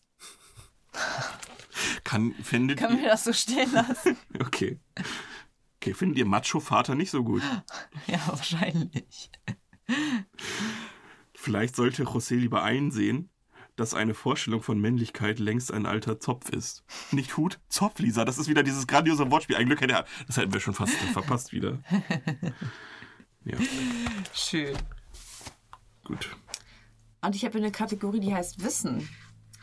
Kann, findet Können ihr, wir das so stehen lassen? Okay. Okay, findet ihr Macho-Vater nicht so gut? ja, wahrscheinlich. Vielleicht sollte José lieber einsehen, dass eine Vorstellung von Männlichkeit längst ein alter Zopf ist. Nicht Hut, Zopf, Lisa. Das ist wieder dieses grandiose Wortspiel. Ein Glück hätte er. Das hätten wir schon fast verpasst wieder. Ja, Schön. gut. Und ich habe eine Kategorie, die heißt Wissen.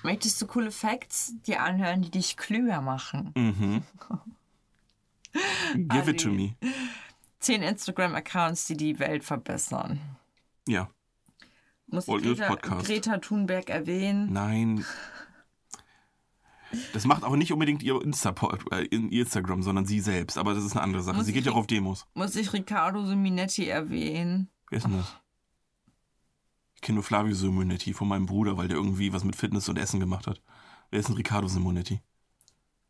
Möchtest du coole Facts dir anhören, die dich klüger machen? Mhm. Give it to me. Zehn Instagram-Accounts, die die Welt verbessern. Ja. Muss ich Greta. Greta Thunberg erwähnen? Nein. Das macht aber nicht unbedingt ihr, Insta äh, Instagram, sondern sie selbst. Aber das ist eine andere Sache. Muss sie geht ja auch auf Demos. Muss ich Riccardo Siminetti erwähnen? Wer ist denn das? Flavio Simonetti von meinem Bruder, weil der irgendwie was mit Fitness und Essen gemacht hat. Wer ist denn Riccardo Simonetti?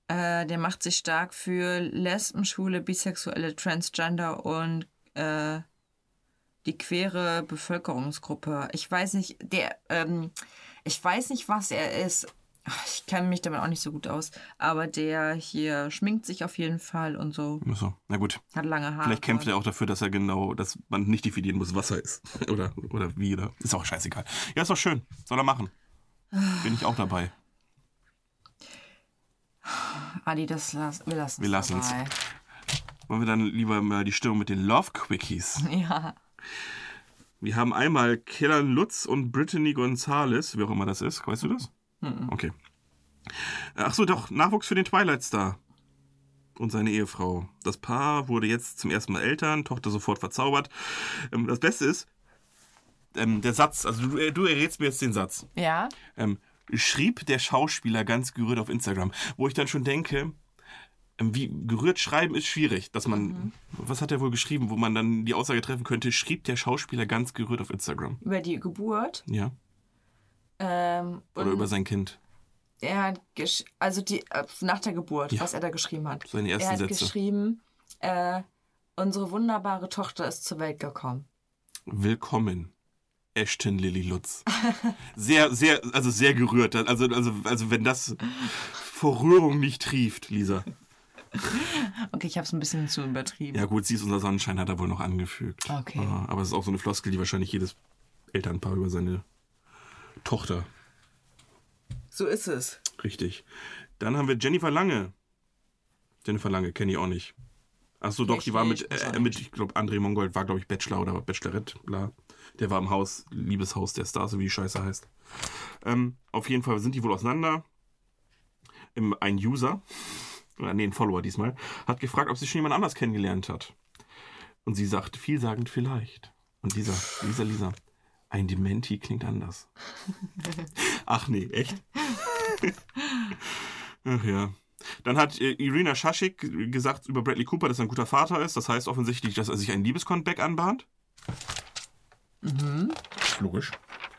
Äh, der macht sich stark für Lesben, Schwule, Bisexuelle, Transgender und äh, die queere Bevölkerungsgruppe. Ich weiß nicht, der, ähm, ich weiß nicht, was er ist. Ich kenne mich damit auch nicht so gut aus. Aber der hier schminkt sich auf jeden Fall und so. Achso, na gut. Hat lange Haare. Vielleicht kämpft er auch dafür, dass er genau, dass man nicht definieren muss, was er ist. oder, oder wie, oder? Ist auch scheißegal. Ja, ist doch schön. Soll er machen. Bin ich auch dabei. Adi, das las wir lassen Wir lassen's. dabei. Wollen wir dann lieber mal die Stimmung mit den Love Quickies. Ja. Wir haben einmal Kellan Lutz und Brittany Gonzalez, wie auch immer das ist. Weißt du das? Okay. Ach so, doch, Nachwuchs für den Twilight Star und seine Ehefrau. Das Paar wurde jetzt zum ersten Mal Eltern, Tochter sofort verzaubert. Ähm, Das Beste ist, ähm, der Satz, also du, äh, du errätst mir jetzt den Satz. Ja? Ähm, schrieb der Schauspieler ganz gerührt auf Instagram, wo ich dann schon denke, ähm, wie gerührt schreiben ist schwierig, dass man, was hat er wohl geschrieben, wo man dann die Aussage treffen könnte, schrieb der Schauspieler ganz gerührt auf Instagram. Über die Geburt. Ja. Ähm, Oder über sein Kind. er hat gesch also die äh, nach der Geburt, Ja. was er da geschrieben hat. Seine ersten er hat Sätze. geschrieben, äh, unsere wunderbare Tochter ist zur Welt gekommen. Willkommen. Ashton Lily Lutz. Sehr, sehr, also sehr gerührt. Also, also, also wenn das vor Rührung nicht trieft, Lisa. Okay, ich habe es ein bisschen zu übertrieben. Ja gut, sie ist unser Sonnenschein, hat er wohl noch angefügt. Okay. Ja, aber es ist auch so eine Floskel, die wahrscheinlich jedes Elternpaar über seine Tochter. So ist es. Richtig. Dann haben wir Jennifer Lange. Jennifer Lange kenne ich auch nicht. Ach so, doch, die war mit, äh, mit ich glaube, André Mongold war, glaube ich, Bachelor oder Bachelorette. Bla. Der war im Haus, Liebeshaus der Stars, so wie die Scheiße heißt. Ähm, auf jeden Fall sind die wohl auseinander. Ähm, ein User, oder nee, ein Follower diesmal, hat gefragt, ob sie schon jemand anders kennengelernt hat. Und sie sagt, vielsagend vielleicht. Und Lisa, Lisa, Lisa, ein Dementi klingt anders. Ach nee, echt? Ach ja. Dann hat äh, Irina Shashik gesagt über Bradley Cooper, dass er ein guter Vater ist. Das heißt offensichtlich, dass er sich ein Liebescomeback anbahnt. Mhm. Logisch.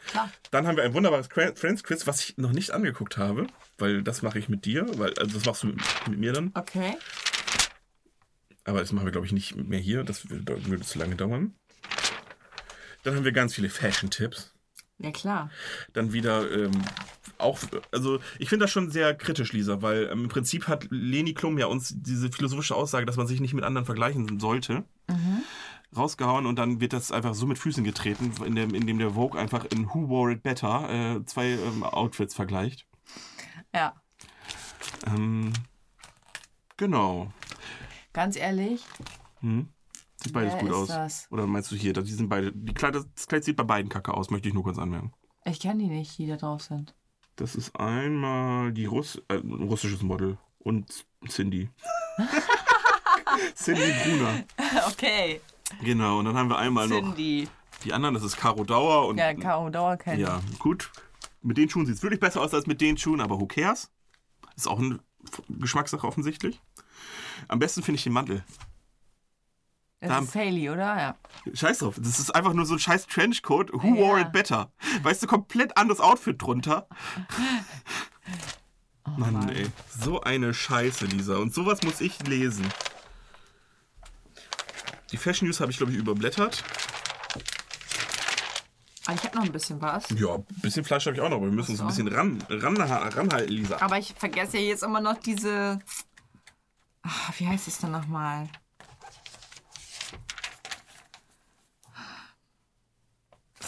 Klar. Dann haben wir ein wunderbares Qu- Friends Quiz, was ich noch nicht angeguckt habe, weil das mache ich mit dir, weil also das machst du mit, mit mir dann. Okay. Aber das machen wir, glaube ich, nicht mehr hier. Das würde, würde zu lange dauern. Dann haben wir ganz viele Fashion-Tipps. Ja, klar. Dann wieder ähm, auch, also ich finde das schon sehr kritisch, Lisa, weil ähm, im Prinzip hat Leni Klum ja uns diese philosophische Aussage, dass man sich nicht mit anderen vergleichen sollte, rausgehauen und dann wird das einfach so mit Füßen getreten, in dem, in dem der Vogue einfach in Who Wore It Better äh, zwei ähm, Outfits vergleicht. Ja. Ähm, genau. Ganz ehrlich, Hm? Sieht beides Wer gut aus. das? Oder meinst du hier, die sind beide, die Kleid, das Kleid sieht bei beiden kacke aus, möchte ich nur kurz anmerken. ich kenne die nicht, die da drauf sind. Das ist einmal die Russ äh, ein russisches Model und Cindy. Cindy Brunner. Okay. Genau, und dann haben wir einmal noch Cindy. die anderen, das ist Caro Dauer und Ja, Caro Dauer kenne ja, gut. Mit den Schuhen sieht es wirklich besser aus als mit den Schuhen, aber who cares? Ist auch eine Geschmackssache offensichtlich. Am besten finde ich den Mantel. Das Da- ist Haley, oder? Ja. Scheiß drauf. Das ist einfach nur so ein scheiß Trenchcoat. Who Ja. wore it better? Weißt du, komplett anderes Outfit drunter. Mann, ey. So eine Scheiße, Lisa. Und sowas muss ich lesen. Die Fashion News habe ich, glaube ich, überblättert. Ah, ich habe noch ein bisschen was. Ja, ein bisschen Fleisch habe ich auch noch, aber wir müssen uns ein bisschen ran, ran, ranhalten, Lisa. Aber ich vergesse ja jetzt immer noch diese. Ach, wie heißt es denn nochmal?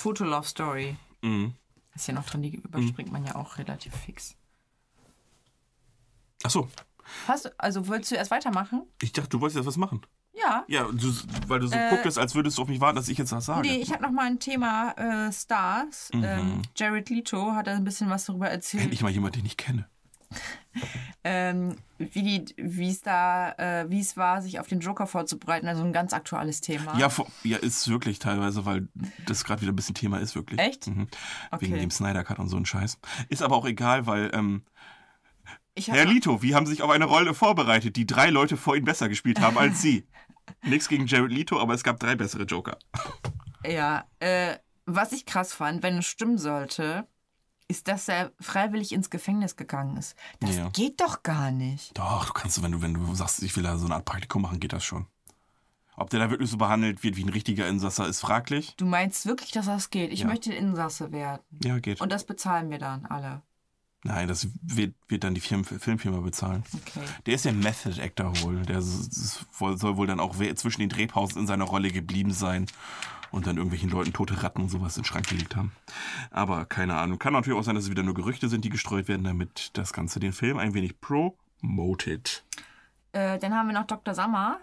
Fotolove Story. Mhm. Ist hier noch drin, die überspringt man ja auch relativ fix. Achso, Hast du, also willst du erst weitermachen? ich dachte, du wolltest jetzt was machen. Ja. Ja, du, weil du so guckst, als würdest du auf mich warten, dass ich jetzt was sage. Nee, ich habe noch mal ein Thema äh, Stars. Ähm, Jared Leto hat da ein bisschen was darüber erzählt. Endlich mal jemand, den ich kenne. ähm, wie es da, äh, wie es war, sich auf den Joker vorzubereiten. Also ein ganz aktuelles Thema. Ja, vor, ja, ist wirklich teilweise, weil das gerade wieder ein bisschen Thema ist, wirklich. Echt? Mhm. Wegen Okay. dem Snyder Cut und so ein Scheiß. Ist aber auch egal, weil, ähm, Herr Lito, wie haben Sie sich auf eine Rolle vorbereitet, die drei Leute vor Ihnen besser gespielt haben als Sie? Nichts gegen Jared Leto, aber es gab drei bessere Joker. Ja, äh, was ich krass fand, wenn es stimmen sollte, ist, dass er freiwillig ins Gefängnis gegangen ist. Das Ja. geht doch gar nicht. Doch, du kannst, wenn du, wenn du sagst, ich will da so eine Art Praktikum machen, geht das schon. Ob der da wirklich so behandelt wird wie ein richtiger Insasser, ist fraglich. Du meinst wirklich, dass das geht? Ich Ja. möchte Insasse werden. Ja, geht. Und das bezahlen wir dann alle. Nein, das wird, wird dann die Firmen, Filmfirma bezahlen. Okay. Der ist ja Method Actor wohl. Der soll wohl dann auch zwischen den Drehpausen in seiner Rolle geblieben sein und dann irgendwelchen Leuten tote Ratten und sowas in den Schrank gelegt haben. Aber keine Ahnung. Kann natürlich auch sein, dass es wieder nur Gerüchte sind, die gestreut werden, damit das Ganze den Film ein wenig promoted. Äh, dann haben wir noch Dr. Sammer.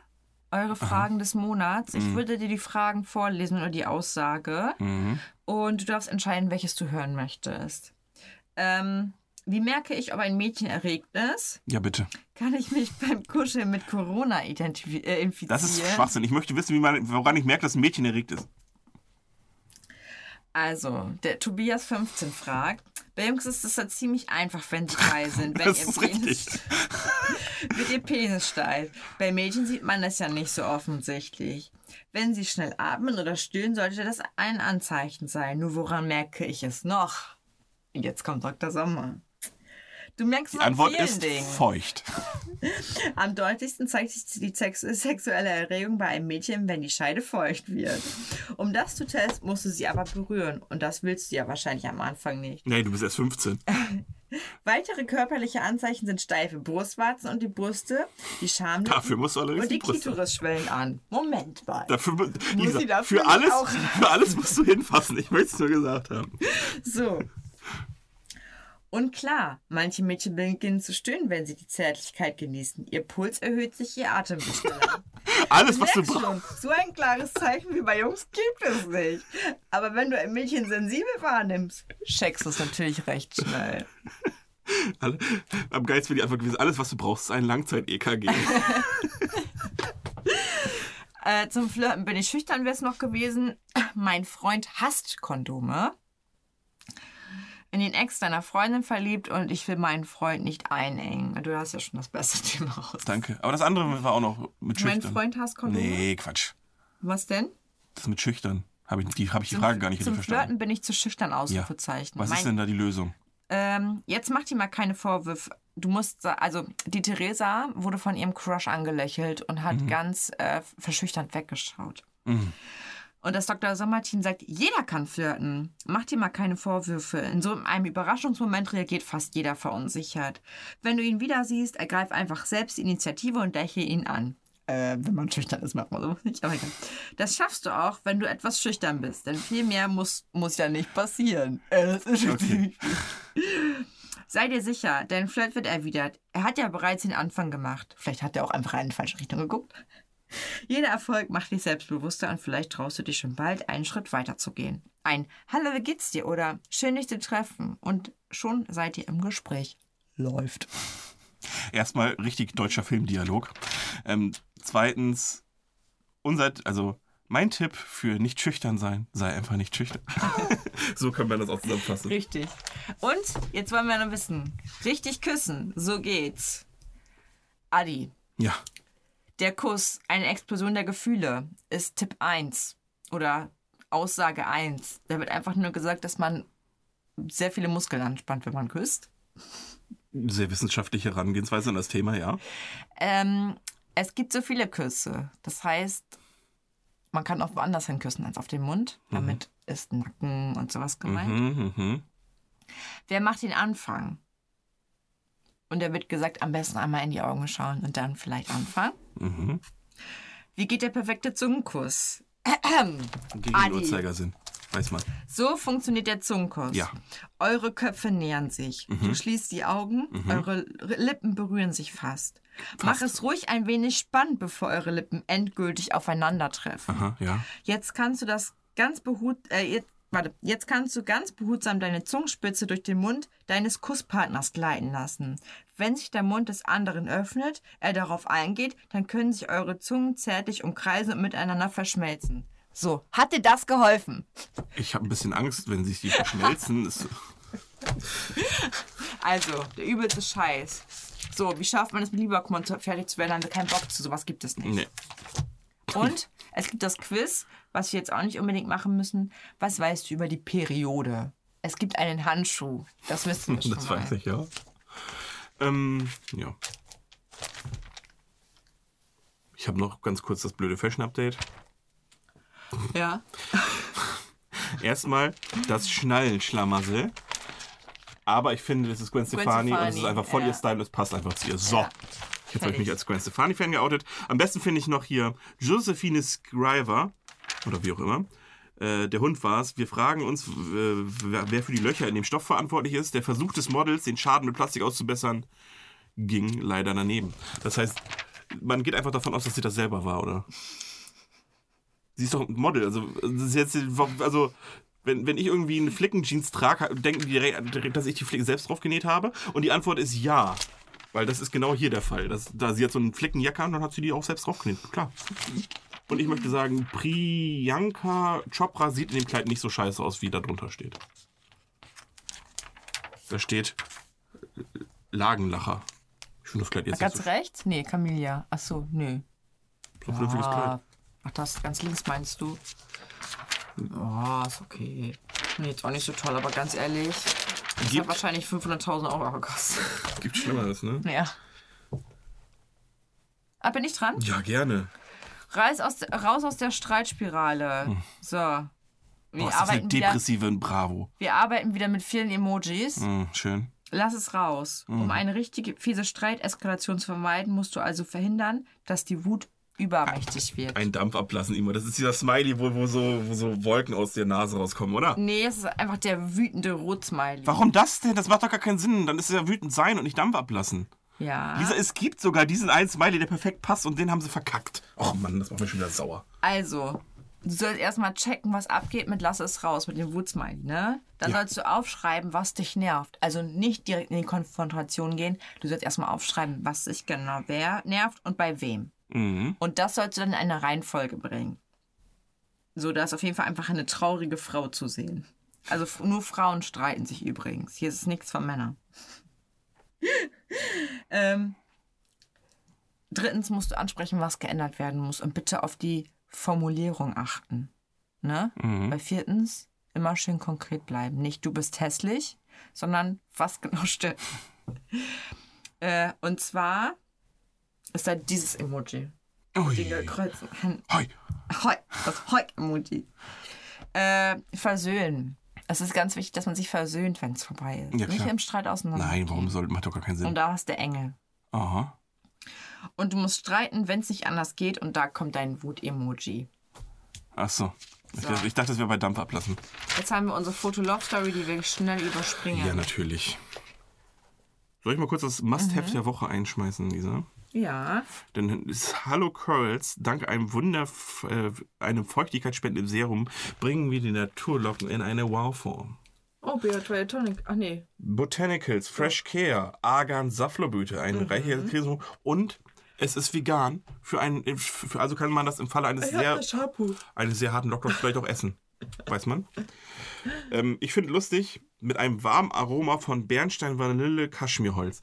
Eure Fragen des Monats. Ich würde dir die Fragen vorlesen oder die Aussage. Mhm. Und du darfst entscheiden, welches du hören möchtest. Ähm, wie merke ich, ob ein Mädchen erregt ist? Ja, bitte. Kann ich mich beim Kuscheln mit Corona äh, infizieren? Das ist Schwachsinn. Ich möchte wissen, wie man, woran ich merke, dass ein Mädchen erregt ist. Also, der Tobias 15 fragt, bei Jungs ist es ja ziemlich einfach, wenn sie frei sind, wenn Das ihr ist Penis, richtig. wird ihr Penis steif. Bei Mädchen sieht man das ja nicht so offensichtlich. Wenn sie schnell atmen oder stillen, sollte das ein Anzeichen sein. Nur woran merke ich es noch? Jetzt kommt Dr. Sommer. Du merkst Die an Antwort ist Dingen. feucht. Am deutlichsten zeigt sich die sex sexuelle Erregung bei einem Mädchen, wenn die Scheide feucht wird. Um das zu testen, musst du sie aber berühren. Und das willst du ja wahrscheinlich am Anfang nicht. Nee, du bist erst 15. Weitere körperliche Anzeichen sind steife Brustwarzen und die Brüste, die Schamlippen Dafür musst du allerdings und die die. Klitoris schwellen an. Moment mal. Dafür, Lisa, sie dafür für, alles, auch- für alles musst du hinfassen. Ich möchte es nur gesagt haben. So. Und klar, manche Mädchen beginnen zu stöhnen, wenn sie die Zärtlichkeit genießen. Ihr Puls erhöht sich, ihr Atem wird schneller. Alles, was du brauchst. so ein klares Zeichen wie bei Jungs gibt es nicht. Aber wenn du ein Mädchen sensibel wahrnimmst, checkst du es natürlich recht schnell. Am geilsten wäre die Antwort gewesen, alles, was du brauchst, ist ein Langzeit-EKG. Äh, zum Flirten bin ich schüchtern, wäre es noch gewesen. Mein Freund hasst Kondome. In den Ex deiner Freundin verliebt und ich will meinen Freund nicht einengen. Du hast ja schon das beste Thema raus. Danke. Aber das andere war auch noch mit Mein Schüchtern. Freund hasst Kondome. Nee, Quatsch. Was denn? Das mit Schüchtern. Habe ich die, hab ich die Frage gar nicht Zum richtig Flirten verstanden. bin ich zu schüchtern, Ausrufezeichen. Was mein, ist denn da die Lösung? Ähm, jetzt mach dir mal keine Vorwürfe. Du musst, also die Theresa wurde von ihrem Crush angelächelt und hat Mhm. ganz äh, verschüchternd weggeschaut. Und das Dr. Sommerteam sagt, jeder kann flirten. Mach dir mal keine Vorwürfe. In so einem Überraschungsmoment reagiert fast jeder verunsichert. Wenn du ihn wieder siehst, ergreif einfach selbst die Initiative und lächle ihn an. Äh, wenn man schüchtern ist, macht man so nicht. Aber egal. Das schaffst du auch, wenn du etwas schüchtern bist. Denn viel mehr muss, muss ja nicht passieren. Äh, das ist Okay. Sei dir sicher, dein Flirt wird erwidert. Er hat ja bereits den Anfang gemacht. Vielleicht hat er auch einfach in die falsche Richtung geguckt. Jeder Erfolg macht dich selbstbewusster und vielleicht traust du dich schon bald einen Schritt weiter zu gehen. Ein Hallo, wie geht's dir? oder Schön dich zu treffen und schon seid ihr im Gespräch. Läuft. Erstmal richtig deutscher Filmdialog. Ähm, zweitens, unser, also mein Tipp für nicht schüchtern sein, sei einfach nicht schüchtern. so können wir das auch zusammenfassen. Richtig. Und jetzt wollen wir noch wissen. Richtig küssen, so geht's. Adi, Ja. Der Kuss, eine Explosion der Gefühle, ist Tipp 1 oder Aussage 1. Da wird einfach nur gesagt, dass man sehr viele Muskeln anspannt, wenn man küsst. Sehr wissenschaftliche Herangehensweise an das Thema, ja. Ähm, es gibt so viele Küsse. Das heißt, man kann auch woanders hin küssen als auf den Mund. Damit ist Nacken und sowas gemeint. Mhm, mhm. Wer macht den Anfang? Und da wird gesagt, am besten einmal in die Augen schauen und dann vielleicht anfangen. Mhm. Wie geht der perfekte Zungenkuss? Gegen Adi. den Uhrzeigersinn. Weiß man. So funktioniert der Zungenkuss. Ja. Eure Köpfe nähern sich. Du schließt die Augen, eure R- Lippen berühren sich fast. Mach es ruhig ein wenig spannend, bevor eure Lippen endgültig aufeinandertreffen. Aha, ja. Jetzt kannst du das ganz behut, äh, jetzt, warte, jetzt kannst du ganz behutsam deine Zungenspitze durch den Mund deines Kusspartners gleiten lassen. Wenn sich der Mund des anderen öffnet, er darauf eingeht, dann können sich eure Zungen zärtlich umkreisen und miteinander verschmelzen. So, hat dir das geholfen? Ich habe ein bisschen Angst, wenn sich die verschmelzen. Also, der übelste Scheiß. So, wie schafft man es mit Lieberkummer fertig zu werden? Also kein Bock zu sowas gibt es nicht. nee. Und es gibt das Quiz, was wir jetzt auch nicht unbedingt machen müssen. Was weißt du über die Periode? Es gibt einen Handschuh. Das wissen wir schon Das mal. weiß ich, ja. Ähm, ja. Ich habe noch ganz kurz das blöde Fashion-Update. Ja. Erstmal das Schnallenschlamassel. Aber ich finde, das ist Gwen Stefani und es ist Stefani, einfach voll ja. ihr Style und es passt einfach zu ihr. So. Ja. Jetzt habe ich mich als Gwen Stefani-Fan geoutet. Am besten finde ich noch hier Josephine Scriver, oder wie auch immer. Äh, der Hund war es. Wir fragen uns, wer, für die Löcher in dem Stoff verantwortlich ist. Der Versuch des Models, den Schaden mit Plastik auszubessern, ging leider daneben. Das heißt, man geht einfach davon aus, dass sie das selber war, oder? Sie ist doch ein Model. Also, jetzt, also wenn, wenn ich irgendwie eine Flickenjeans trage, denken die direkt, dass ich die Flicken selbst drauf genäht habe. Und die Antwort ist ja. Weil das ist genau hier der Fall. Das, da sie hat so einen Flickenjacke an, dann hat sie die auch selbst drauf genäht. Klar. Und ich möchte sagen, Priyanka Chopra sieht in dem Kleid nicht so scheiße aus, wie da drunter steht. Da steht äh, Lagenlacher. Ich finde das Kleid jetzt nicht Ganz so rechts? Nee, Camilla. Ach so, nö. so ein vernünftiges Kleid. Ah, ach, das ganz links meinst du? Oh, ist okay. Nee, jetzt auch nicht so toll, aber ganz ehrlich. Das Gibt- hat wahrscheinlich 500.000 Euro gekostet. Gibt Schlimmeres, ne? Ja. Ah, bin ich dran? Ja, gerne. Reis aus, raus aus der Streitspirale. So. Wir, Hm. Boah, ist das eine arbeiten wieder, depressive Bravo. wir arbeiten wieder mit vielen Emojis. Hm, schön. Lass es raus. Mhm. Um eine richtige fiese Streiteskalation zu vermeiden, musst du also verhindern, dass die Wut übermächtig wird. Ein Dampf ablassen immer. Das ist dieser Smiley, wo, wo, so, wo so Wolken aus der Nase rauskommen, oder? Nee, es ist einfach der wütende Rotsmiley. Warum das denn? Das macht doch gar keinen Sinn. Dann ist es ja wütend sein und nicht Dampf ablassen. Ja. Lisa, es gibt sogar diesen einen Smiley, der perfekt passt und den haben sie verkackt. Oh Mann, das macht mich schon wieder sauer. Also, du sollst erstmal checken, was abgeht mit Lass es raus, mit dem Wutsmiley, ne? Dann Ja. sollst du aufschreiben, was dich nervt. Also nicht direkt in die Konfrontation gehen. Du sollst erstmal aufschreiben, was dich genau wer nervt und bei wem. Mhm. Und das sollst du dann in eine Reihenfolge bringen. So, da ist auf jeden Fall einfach eine traurige Frau zu sehen. Also nur Frauen streiten sich übrigens. Hier ist nichts von Männern. ähm, drittens musst du ansprechen, was geändert werden muss und bitte auf die Formulierung achten. Ne? Bei viertens immer schön konkret bleiben. Nicht du bist hässlich, sondern was genau stimmt. äh, und zwar ist da dieses Emoji. Ui. Die gekreuzt. Hoi. Hoi, das Hoi-Emoji. Äh, versöhnen. Es ist ganz wichtig, dass man sich versöhnt, wenn es vorbei ist. Ja, Nicht klar. im Streit auseinander. Nein, warum soll, macht doch gar keinen Und Sinn. da hast du Engel. Aha. Und du musst streiten, wenn es nicht anders geht. Und da kommt dein Wut-Emoji. Ach so. Ich, So. dachte- ich dachte, das wäre bei Dampf ablassen. Jetzt haben wir unsere Foto-Love-Story, die wir schnell überspringen. Ja, natürlich. Soll ich mal kurz das Must-Have Mhm. der Woche einschmeißen, Lisa? Ja. Denn Hallo Curls, dank einem Wunder, äh, einem feuchtigkeitsspendenden Serum, bringen wir die Naturlocken in eine Wow-Form. Oh, Beatrice Tonic. Ach nee. Botanicals, Fresh Care, Argan Safflorblüte, ein Mhm. reicher Käse und es ist vegan. Für einen, für, also kann man das im Falle eines Ich sehr, eines sehr harten Lockdowns vielleicht auch essen. Weiß man. Ähm, ich finde lustig, mit einem warmen Aroma von Bernstein, Vanille, Kaschmirholz.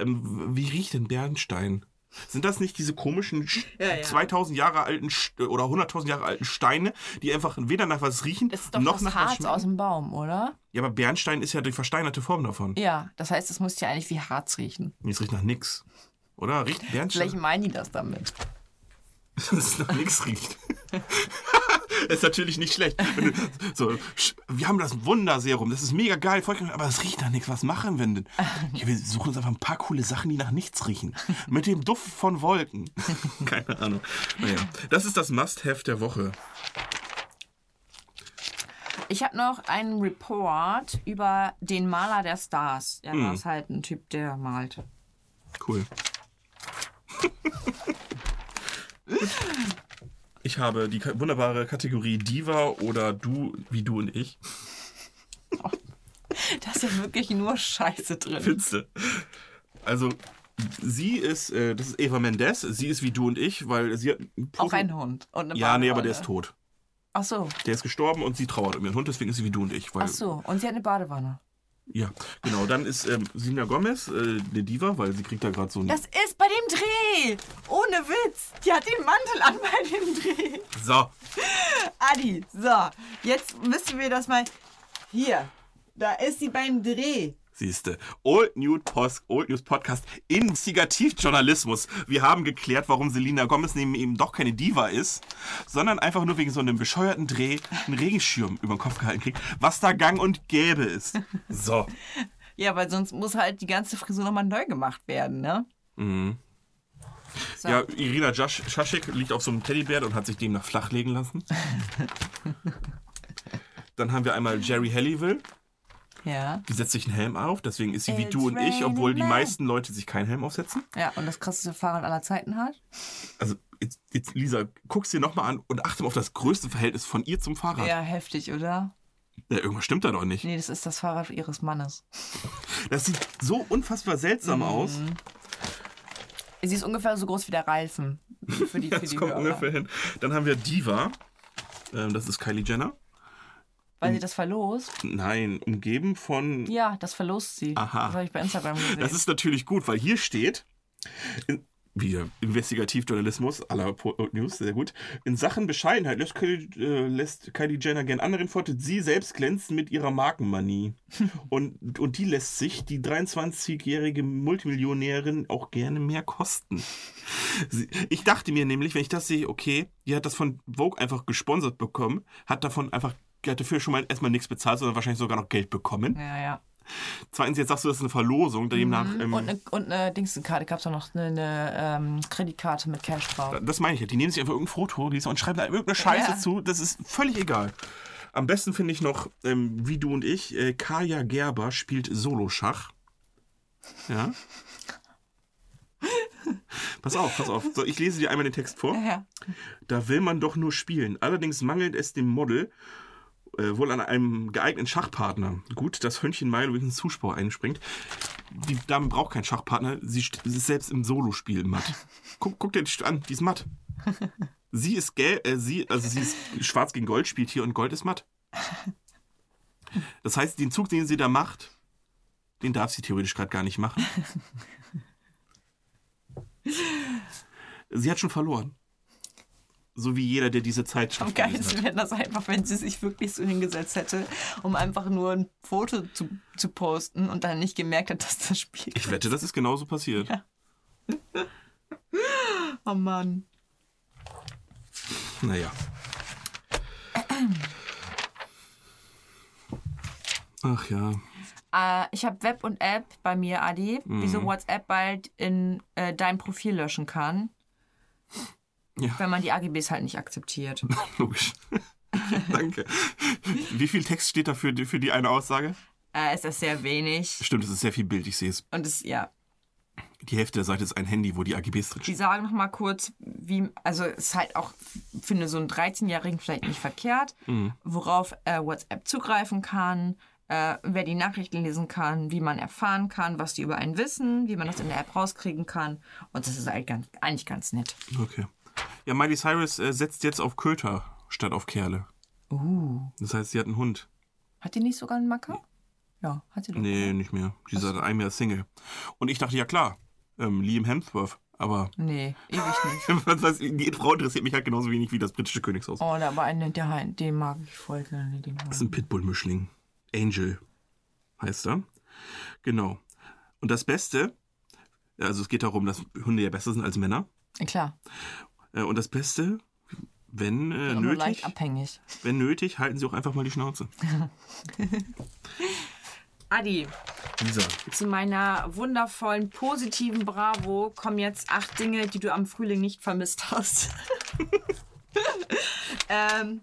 Ähm, wie riecht denn Bernstein? Sind das nicht diese komischen Sch- Ja, ja. 2000 Jahre alten oder 100.000 Jahre alten Steine, die einfach weder nach was riechen, Das ist doch noch das nach was Harz schmecken? aus dem Baum, oder? Ja, aber Bernstein ist ja die versteinerte Form davon. Ja, das heißt, es muss ja eigentlich wie Harz riechen. Es riecht nach nix. Oder? Riecht Bernstein? Vielleicht meinen die das damit. dass es nach nichts riecht. ist natürlich nicht schlecht. Du, so, wir haben das Wunderserum, das ist mega geil, aber es riecht nach nichts. Was machen wir denn? Ja, wir suchen uns einfach ein paar coole Sachen, die nach nichts riechen. Mit dem Duft von Wolken. Keine Ahnung. Naja, das ist das Must-Have der Woche. Ich habe noch einen Report über den Maler der Stars. Ja, Hm. das ist halt ein Typ, der malt. Cool. Ich habe die wunderbare Kategorie Diva oder du, wie du und ich. Da ist ja wirklich nur Scheiße drin. Findste. Also, sie ist, äh, das ist Eva Mendes, sie ist wie du und ich, weil sie hat ein Auch Foto- ein Hund. Und eine Ja, nee, aber der ist tot. Ach so, Der ist gestorben und sie trauert um ihren Hund, deswegen ist sie wie du und ich. Weil, ach so. Und sie hat eine Badewanne. Ja, genau. Dann ist ähm, Selena Gomez äh, eine Diva, weil sie kriegt da gerade so ein. Das ist bei dem Dreh. Ohne Witz. Die hat den Mantel an bei dem Dreh. So, Adi, so. Jetzt müssen wir das mal. Hier. Da ist sie beim Dreh. Siehste. Old News, Post, Old News Podcast Investigativjournalismus. Wir haben geklärt, warum Selena Gomez neben eben doch keine Diva ist, sondern einfach nur wegen so einem bescheuerten Dreh einen Regenschirm über den Kopf gehalten kriegt, was da gang und gäbe ist. So. Ja, weil sonst muss halt die ganze Frisur nochmal neu gemacht werden, ne? Mhm. So. Ja, Irina Schaschik liegt auf so einem Teddybär und hat sich demnach flachlegen lassen. Dann haben wir einmal Jerry Halliwell. Ja. Die setzt sich einen Helm auf, deswegen ist sie wie It's du und ich, obwohl die meisten Leute sich keinen Helm aufsetzen. Ja, und das krasseste Fahrrad aller Zeiten hat? Also, jetzt, jetzt Lisa, guck's dir nochmal an und achte mal auf das größte Verhältnis von ihr zum Fahrrad. Ja, heftig, oder? Ja, irgendwas stimmt da doch nicht. Nee, das ist das Fahrrad ihres Mannes. Das sieht so unfassbar seltsam Mhm. aus. Sie ist ungefähr so groß wie der Reifen. Für die, für Das die kommt Hörer. ungefähr hin. Dann haben wir Diva. Ähm, das ist Kylie Jenner. Weil sie das verlost? Nein, umgeben von Ja, das verlost sie. Aha. Das habe ich bei Instagram gesehen. Das ist natürlich gut, weil hier steht, in, wieder Investigativjournalismus la Po- News, sehr gut. In Sachen Bescheidenheit lässt Kylie, äh, lässt Kylie Jenner gern anderen Vortritt. Sie selbst glänzt mit ihrer Markenmanie. und, und die lässt sich, die 23-jährige Multimillionärin, auch gerne mehr kosten. Sie, ich dachte mir nämlich, wenn ich das sehe, okay, die hat das von Vogue einfach gesponsert bekommen, hat davon einfach, hat dafür schon mal erstmal nichts bezahlt, sondern wahrscheinlich sogar noch Geld bekommen. ja, ja. Zweitens, jetzt sagst du, das ist eine Verlosung, demnach. Ähm, Und eine, und eine Dingsenkarte gab es auch noch eine, eine ähm, Kreditkarte mit Cash drauf. Das meine ich ja. Die nehmen sich einfach irgendein Foto Lisa, und schreiben da irgendeine Scheiße Ja. zu. Das ist völlig egal. Am besten finde ich noch, ähm, wie du und ich, äh, Kaya Gerber spielt Soloschach. Ja. pass auf, pass auf. So, ich lese dir einmal den Text vor. Ja. Da will man doch nur spielen. Allerdings mangelt es dem Model äh, wohl an einem geeigneten Schachpartner. Gut, dass Hönchen Milo den Zuspruch einspringt. Die Dame braucht keinen Schachpartner. Sie st- sie ist selbst im Solospiel matt. Guck, guck dir das an, die ist matt. Sie ist gelb, äh, sie, also sie ist schwarz gegen Gold, spielt hier und Gold ist matt. Das heißt, den Zug, den sie da macht, den darf sie theoretisch gerade gar nicht machen. Sie hat schon verloren. So wie jeder, der diese Zeitschrift Am geilsten wäre das einfach, wenn sie sich wirklich so hingesetzt hätte, um einfach nur ein Foto zu, zu posten und dann nicht gemerkt hat, dass das Spiel. Ich wette, das ist genauso passiert. Oh Mann. Naja. Ach ja. Äh, ich habe Web und App bei mir, Adi, Mhm. wieso WhatsApp bald in äh, dein Profil löschen kann, Ja, wenn man die AGBs halt nicht akzeptiert. logisch. Danke. Wie viel Text steht da für, die- für die eine Aussage? äh, ist das sehr wenig. Stimmt, es ist sehr viel Bild. Ich sehe es. Und es, ja, Die Hälfte der Seite ist ein Handy, wo die AGBs drin die sagen noch mal kurz, wie, also es ist halt auch eine, so einen 13-Jährigen vielleicht nicht verkehrt, Mhm. worauf äh, WhatsApp zugreifen kann, äh, wer die Nachrichten lesen kann, wie man erfahren kann, was die über einen wissen, wie man das in der App rauskriegen kann. Und das ist eigentlich ganz, eigentlich ganz nett. Okay. Ja, Miley Cyrus äh, setzt jetzt auf Köter statt auf Kerle. Uh. Das heißt, sie hat einen Hund. Hat die nicht sogar einen Macker? Ja, hat sie doch. Nee, nicht mehr. Die ist seit einem Jahr Single. Und ich dachte, ja klar, ähm, Liam Hemsworth, Aber Nee, ewig nicht. was ich, die Frau interessiert mich halt genauso wenig wie das britische Königshaus. Oh, da aber einen, der, den mag ich voll gerne. Den Das ist ein Pitbull-Mischling. Angel heißt er. Genau. Und das Beste, also es geht darum, dass Hunde ja besser sind als Männer. Klar, Und das Beste, wenn äh, nötig, abhängig. wenn nötig, halten sie auch einfach mal die Schnauze. Adi, Lisa. zu meiner wundervollen, positiven Bravo kommen jetzt acht Dinge, die du am Frühling nicht vermisst hast. ähm,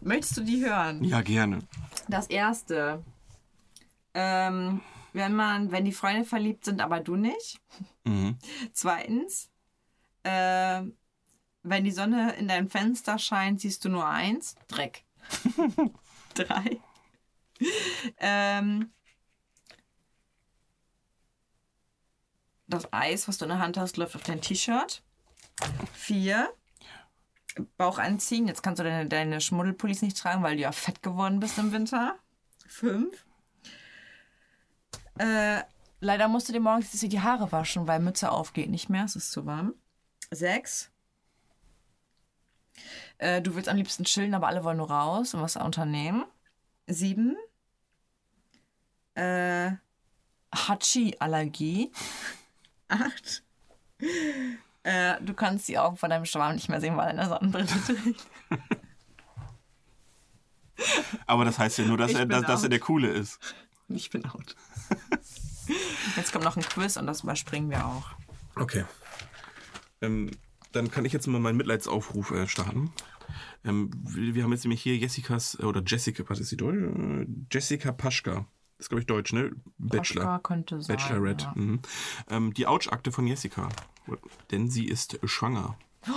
möchtest du die hören? Ja, gerne. Das erste. Ähm, wenn man, wenn die Freunde verliebt sind, aber du nicht. Mhm. Zweitens, äh, wenn die Sonne in dein Fenster scheint, siehst du nur eins. Dreck. Drei. Ähm, das Eis, was du in der Hand hast, läuft auf dein T-Shirt. Vier. Bauch anziehen. Jetzt kannst du deine, deine Schmuddelpullis nicht tragen, weil du ja fett geworden bist im Winter. Fünf. Äh, leider musst du dir morgens die Haare waschen, weil Mütze aufgeht nicht mehr. Es ist zu warm. Sechs. Äh, du willst am liebsten chillen, aber alle wollen nur raus und was unternehmen. Sieben. Äh, Hachi-Allergie. Acht. Äh, du kannst die Augen von deinem Schwarm nicht mehr sehen, weil er eine Sonnenbrille trägt. Aber das heißt ja nur, dass, er, dass, dass er der Coole ist. Ich bin out. Jetzt kommt noch ein Quiz und das überspringen wir auch. Okay. Ähm, dann kann ich jetzt mal meinen Mitleidsaufruf äh, starten. Ähm, wir, haben jetzt nämlich hier Jessicas, äh, oder Jessica, was ist die Deutsch? Jessica Paschka. Das ist, glaube ich, Deutsch, ne? Bachelor. Paschka könnte sein. Bachelorette. Ja. Mhm. Ähm, die Ouch-Akte von Jessica. Denn sie ist schwanger.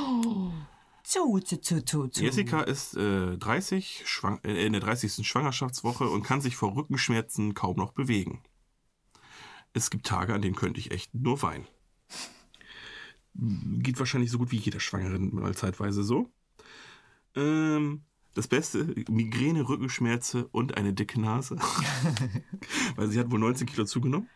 Zu, zu, zu, zu, zu. Jessica ist äh, 30, schwang äh, in der 30. Schwangerschaftswoche und kann sich vor Rückenschmerzen kaum noch bewegen. Es gibt Tage, an denen könnte ich echt nur weinen. Geht wahrscheinlich so gut wie jeder Schwangeren mal zeitweise so. Ähm, das Beste, Migräne, Rückenschmerzen und eine dicke Nase. Weil sie hat wohl 19 Kilo zugenommen.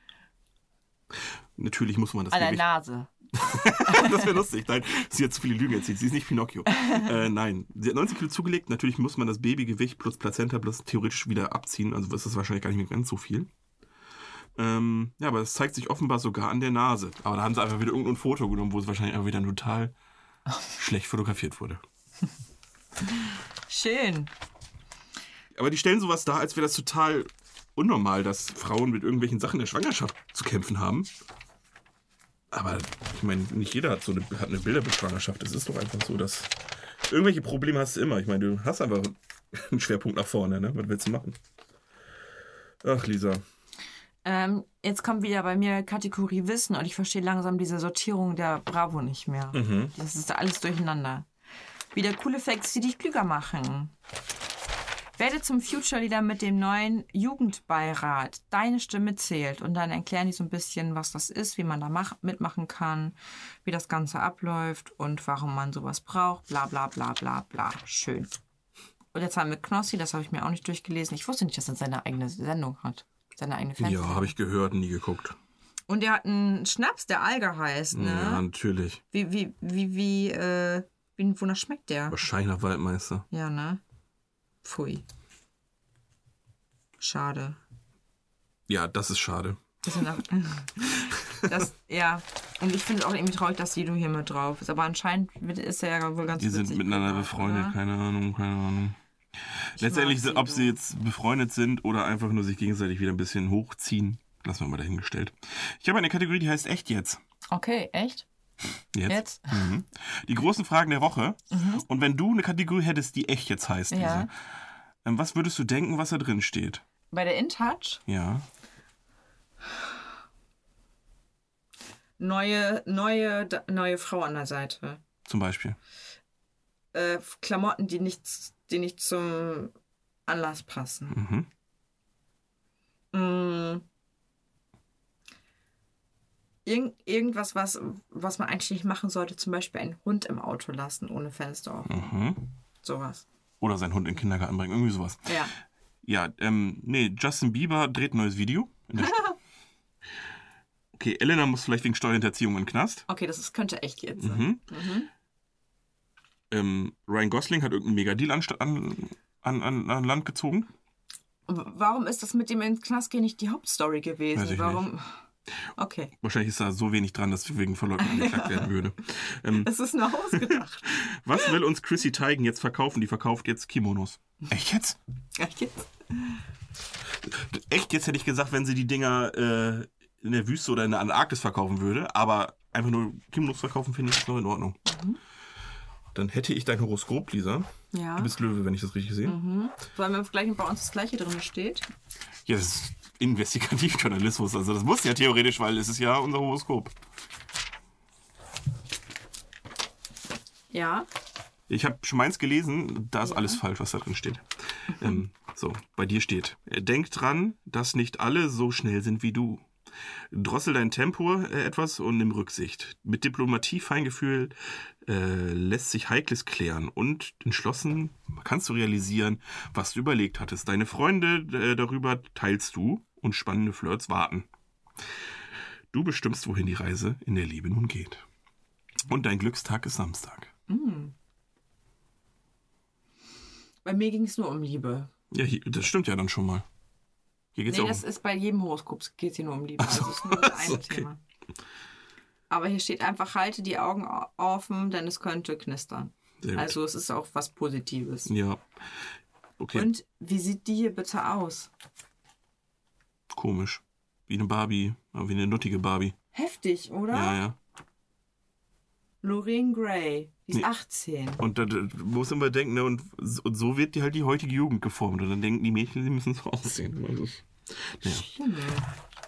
Natürlich muss man das An der Nase. das wäre lustig. Nein, sie hat zu viele Lügen erzählt. Sie ist nicht Pinocchio. äh, nein, sie hat 90 Kilo zugelegt. Natürlich muss man das Babygewicht plus Plazenta plus theoretisch wieder abziehen. Also ist das wahrscheinlich gar nicht mehr ganz so viel. Ähm, ja, aber es zeigt sich offenbar sogar an der Nase. Aber da haben sie einfach wieder irgendein Foto genommen, wo es wahrscheinlich einfach wieder total schlecht fotografiert wurde. Schön. Aber die stellen sowas dar, als wäre das total unnormal, dass Frauen mit irgendwelchen Sachen der Schwangerschaft zu kämpfen haben. Aber ich meine, nicht jeder hat so eine, hat eine Bilderbeschwangerschaft. Es ist doch einfach so, dass irgendwelche Probleme hast du immer. Ich meine, du hast einfach einen Schwerpunkt nach vorne, ne? Was willst du machen? Ach, Lisa. Ähm, jetzt kommt wieder bei mir Kategorie Wissen und ich verstehe langsam diese Sortierung der Bravo nicht mehr. Das ist alles durcheinander. Wieder coole Facts, die dich klüger machen. Werde zum Future Leader mit dem neuen Jugendbeirat. Deine Stimme zählt. Und dann erklären die so ein bisschen, was das ist, wie man da mach, mitmachen kann, wie das Ganze abläuft und warum man sowas braucht. Bla bla bla bla bla. Schön. Und jetzt haben wir Knossi, das habe ich mir auch nicht durchgelesen. Ich wusste nicht, dass er seine eigene Sendung hat. Seine eigene Ja, Fernsehsendung. habe ich gehört, nie geguckt. Und er hat einen Schnaps, der Alger heißt, ne? Ja, natürlich. Wie, wie, wie, wie, äh, wie, wonach schmeckt der? Wahrscheinlich nach Waldmeister. Ja, ne? Pfui. Schade. Ja, das ist schade. Das sind auch, das, ja. Und ich finde es auch irgendwie traurig, dass Sido hier mit drauf ist. Aber anscheinend ist er ja wohl ganz Die sind miteinander befreundet, oder? keine Ahnung, keine Ahnung. Letztendlich, mag ob sie Sido. jetzt befreundet sind oder einfach nur sich gegenseitig wieder ein bisschen hochziehen, lassen wir mal dahingestellt. Ich habe eine Kategorie, die heißt Echt jetzt. Okay, echt? Jetzt. Jetzt? Mhm. Die großen Fragen der Woche. Und wenn du eine Kategorie hättest, die Echt jetzt heißt, Ja. Lisa, ähm, was würdest du denken, was da drin steht? Bei der InTouch Ja. neue, neue, neue Frau an der Seite. Zum Beispiel. Äh, Klamotten, die nicht, die nicht zum Anlass passen. Mhm. Mm. Irgend, irgendwas, was, was man eigentlich nicht machen sollte, zum Beispiel einen Hund im Auto lassen, ohne Fenster offen. Mhm. Sowas. Oder seinen Hund in den Kindergarten bringen, irgendwie sowas. Ja. Ja, ähm, nee, Justin Bieber dreht ein neues Video. Okay, Elena muss vielleicht wegen Steuerhinterziehung in den Knast. Okay, das ist, könnte echt jetzt sein. Mhm. Ähm, Ryan Gosling hat irgendeinen Megadeal an, an, an, an Land gezogen. Warum ist das mit dem ins Knast gehen nicht die Hauptstory gewesen? Weiß ich Warum? Okay. Wahrscheinlich ist da so wenig dran, dass wegen Verleugnung angeklagt werden würde. Ähm, Es ist nur ausgedacht. was will uns Chrissy Teigen jetzt verkaufen? Die verkauft jetzt Kimonos. Echt jetzt? Echt jetzt? Echt jetzt hätte ich gesagt, wenn sie die Dinger äh, in der Wüste oder in der Antarktis verkaufen würde. Aber einfach nur Kimonos verkaufen finde ich noch in Ordnung. Dann hätte ich dein Horoskop, Lisa. Ja. Du bist Löwe, wenn ich das richtig sehe. Sollen wir gleich bei uns das gleiche drin steht? Ja, das ist Investigativjournalismus. Also das muss ja theoretisch, weil es ist ja unser Horoskop. Ja. Ich habe schon meins gelesen, da ist alles falsch, was da drin steht. Ähm, so, bei dir steht, äh, denk dran, dass nicht alle so schnell sind wie du. Drossel dein Tempo äh, etwas und nimm Rücksicht. Mit Diplomatie, Feingefühl äh, lässt sich Heikles klären und entschlossen kannst du realisieren, was du überlegt hattest. Deine Freunde äh, darüber teilst du und spannende Flirts warten. Du bestimmst, wohin die Reise in der Liebe nun geht. Und dein Glückstag ist Samstag. Bei mir ging es nur um Liebe. Ja, das stimmt ja dann schon mal. Hier geht's Nee, ja das um. ist bei jedem Horoskop geht hier nur um Liebe. Also es ist nur das eine okay. Thema. Aber hier steht einfach, halte die Augen offen, denn es könnte knistern. Also es ist auch was Positives. Ja. Okay, Und wie sieht die hier bitte aus? komisch. Wie eine Barbie, aber wie eine nuttige Barbie. Heftig, oder? Ja, ja. Lorraine Gray, die ist Nee. 18. Und da, da muss man denken, ne, und, so- und so wird die halt die heutige Jugend geformt. Und dann denken die Mädchen, sie müssen so aussehen. Also,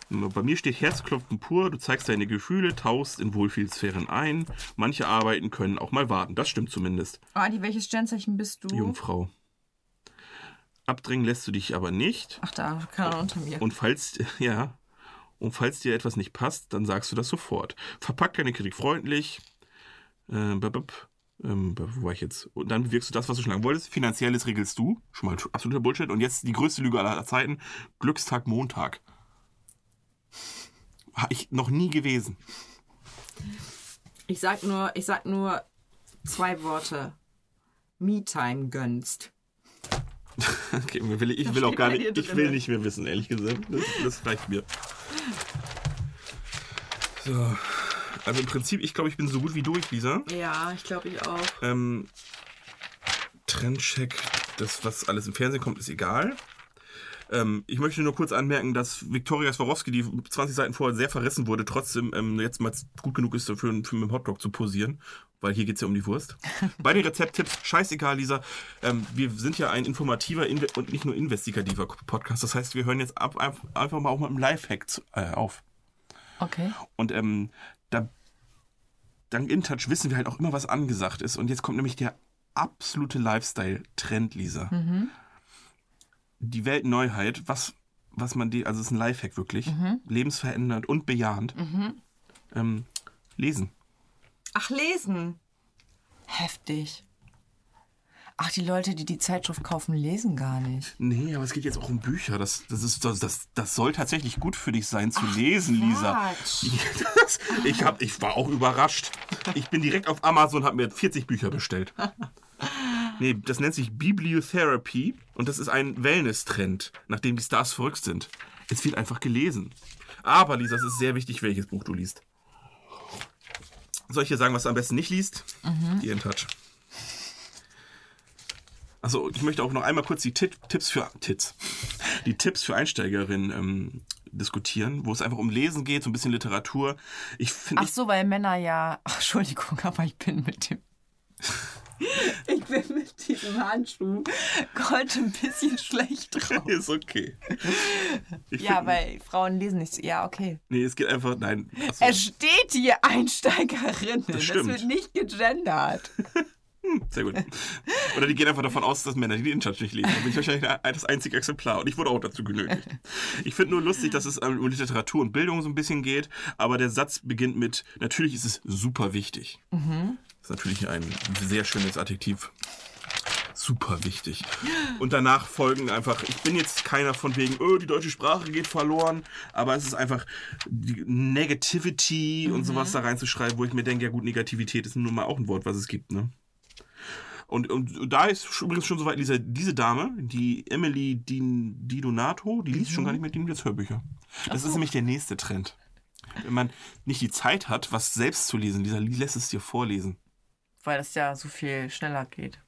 Hm. bei mir steht Herzklopfen pur, du zeigst deine Gefühle, tauchst in Wohlfühlsphären ein. Manche Arbeiten können auch mal warten. Das stimmt zumindest. Adi, welches Sternzeichen bist du? Jungfrau. Abdrängen lässt du dich aber nicht. Ach, da, kann er unter mir. Und falls, ja, und falls dir etwas nicht passt, dann sagst du das sofort. Verpack deine Kritik freundlich. Äh, ähm, wo war ich jetzt? Und dann wirkst du das, was du schon lange wolltest. Finanzielles regelst du. Schon mal absoluter Bullshit. Und jetzt die größte Lüge aller Zeiten. Glückstag Montag. Habe ich noch nie gewesen. Ich sag nur, ich sag nur zwei Worte. Me-Time gönnst. Okay, will, ich will Da auch gar nicht, ich will nicht mehr wissen, ehrlich gesagt. Das, das reicht mir. So. Also im Prinzip, ich glaube, ich bin so gut wie durch, Lisa. Ja, ich glaube ich auch. Ähm, Trendcheck, das, was alles im Fernsehen kommt, ist egal. Ähm, ich möchte nur kurz anmerken, dass Viktoria Swarovski, die 20 Seiten vorher sehr verrissen wurde, trotzdem ähm, jetzt mal gut genug ist, für, für mit dem Hotdog zu posieren. Weil hier geht es ja um die Wurst. Bei den Rezepttipps, scheißegal, Lisa. Ähm, wir sind ja ein informativer Inve und nicht nur investigativer Podcast. Das heißt, wir hören jetzt ab, einfach, einfach mal auch mal im Lifehack zu- äh, auf. Okay. Und ähm, dank InTouch wissen wir halt auch immer, was angesagt ist. Und jetzt kommt nämlich der absolute Lifestyle-Trend, Lisa. Die Weltneuheit, was, was man die, also es ist ein Lifehack wirklich, lebensverändernd und bejahend. Ähm, lesen. Ach, lesen. Heftig. Ach, die Leute, die die Zeitschrift kaufen, lesen gar nicht. Nee, aber es geht jetzt auch um Bücher. Das, das, ist, das, das, das soll tatsächlich gut für dich sein zu lesen, Lisa. Das, ich, hab, ich war auch überrascht. Ich bin direkt auf Amazon, habe mir 40 Bücher bestellt. Nee, das nennt sich Bibliotherapy und das ist ein Wellness-Trend, nachdem die Stars verrückt sind. Es wird einfach gelesen. Aber, Lisa, es ist sehr wichtig, welches Buch du liest. Soll ich dir sagen, was du am besten nicht liest? Die In Touch. Also, ich möchte auch noch einmal kurz die Tit Tipps für Tits. Die Tipps für Einsteigerinnen ähm, diskutieren, wo es einfach um Lesen geht, so ein bisschen Literatur. Ich finde, Ach so, weil Männer ja. Ach, Entschuldigung, aber ich bin mit dem. Ich bin mit diesem Handschuh heute ein bisschen schlecht drauf. ist okay. Ich Ja, find- weil Frauen lesen nicht. Ja, okay. Nee, es geht einfach, nein. so, Es steht hier Einsteigerinnen. Das, stimmt. wird nicht gegendert. sehr gut. Oder die gehen einfach davon aus, dass Männer die InTouch nicht lesen. Da bin ich wahrscheinlich das einzige Exemplar und ich wurde auch dazu genötigt. Ich finde nur lustig, dass es ähm, um Literatur und Bildung so ein bisschen geht, aber der Satz beginnt mit, natürlich ist es super wichtig. Das ist natürlich ein sehr schönes Adjektiv. super wichtig. Und danach folgen einfach, ich bin jetzt keiner von wegen, oh, die deutsche Sprache geht verloren, aber es ist einfach die Negativity und sowas da reinzuschreiben, wo ich mir denke, ja gut, Negativität ist nun mal auch ein Wort, was es gibt, ne? Und, und da ist übrigens schon soweit, diese, diese Dame, die Emily Di, Di Donato, die liest schon gar nicht mehr, die jetzt Hörbücher. Das ist nämlich der nächste Trend. Wenn man nicht die Zeit hat, was selbst zu lesen, dieser lässt es dir vorlesen. Weil das ja so viel schneller geht.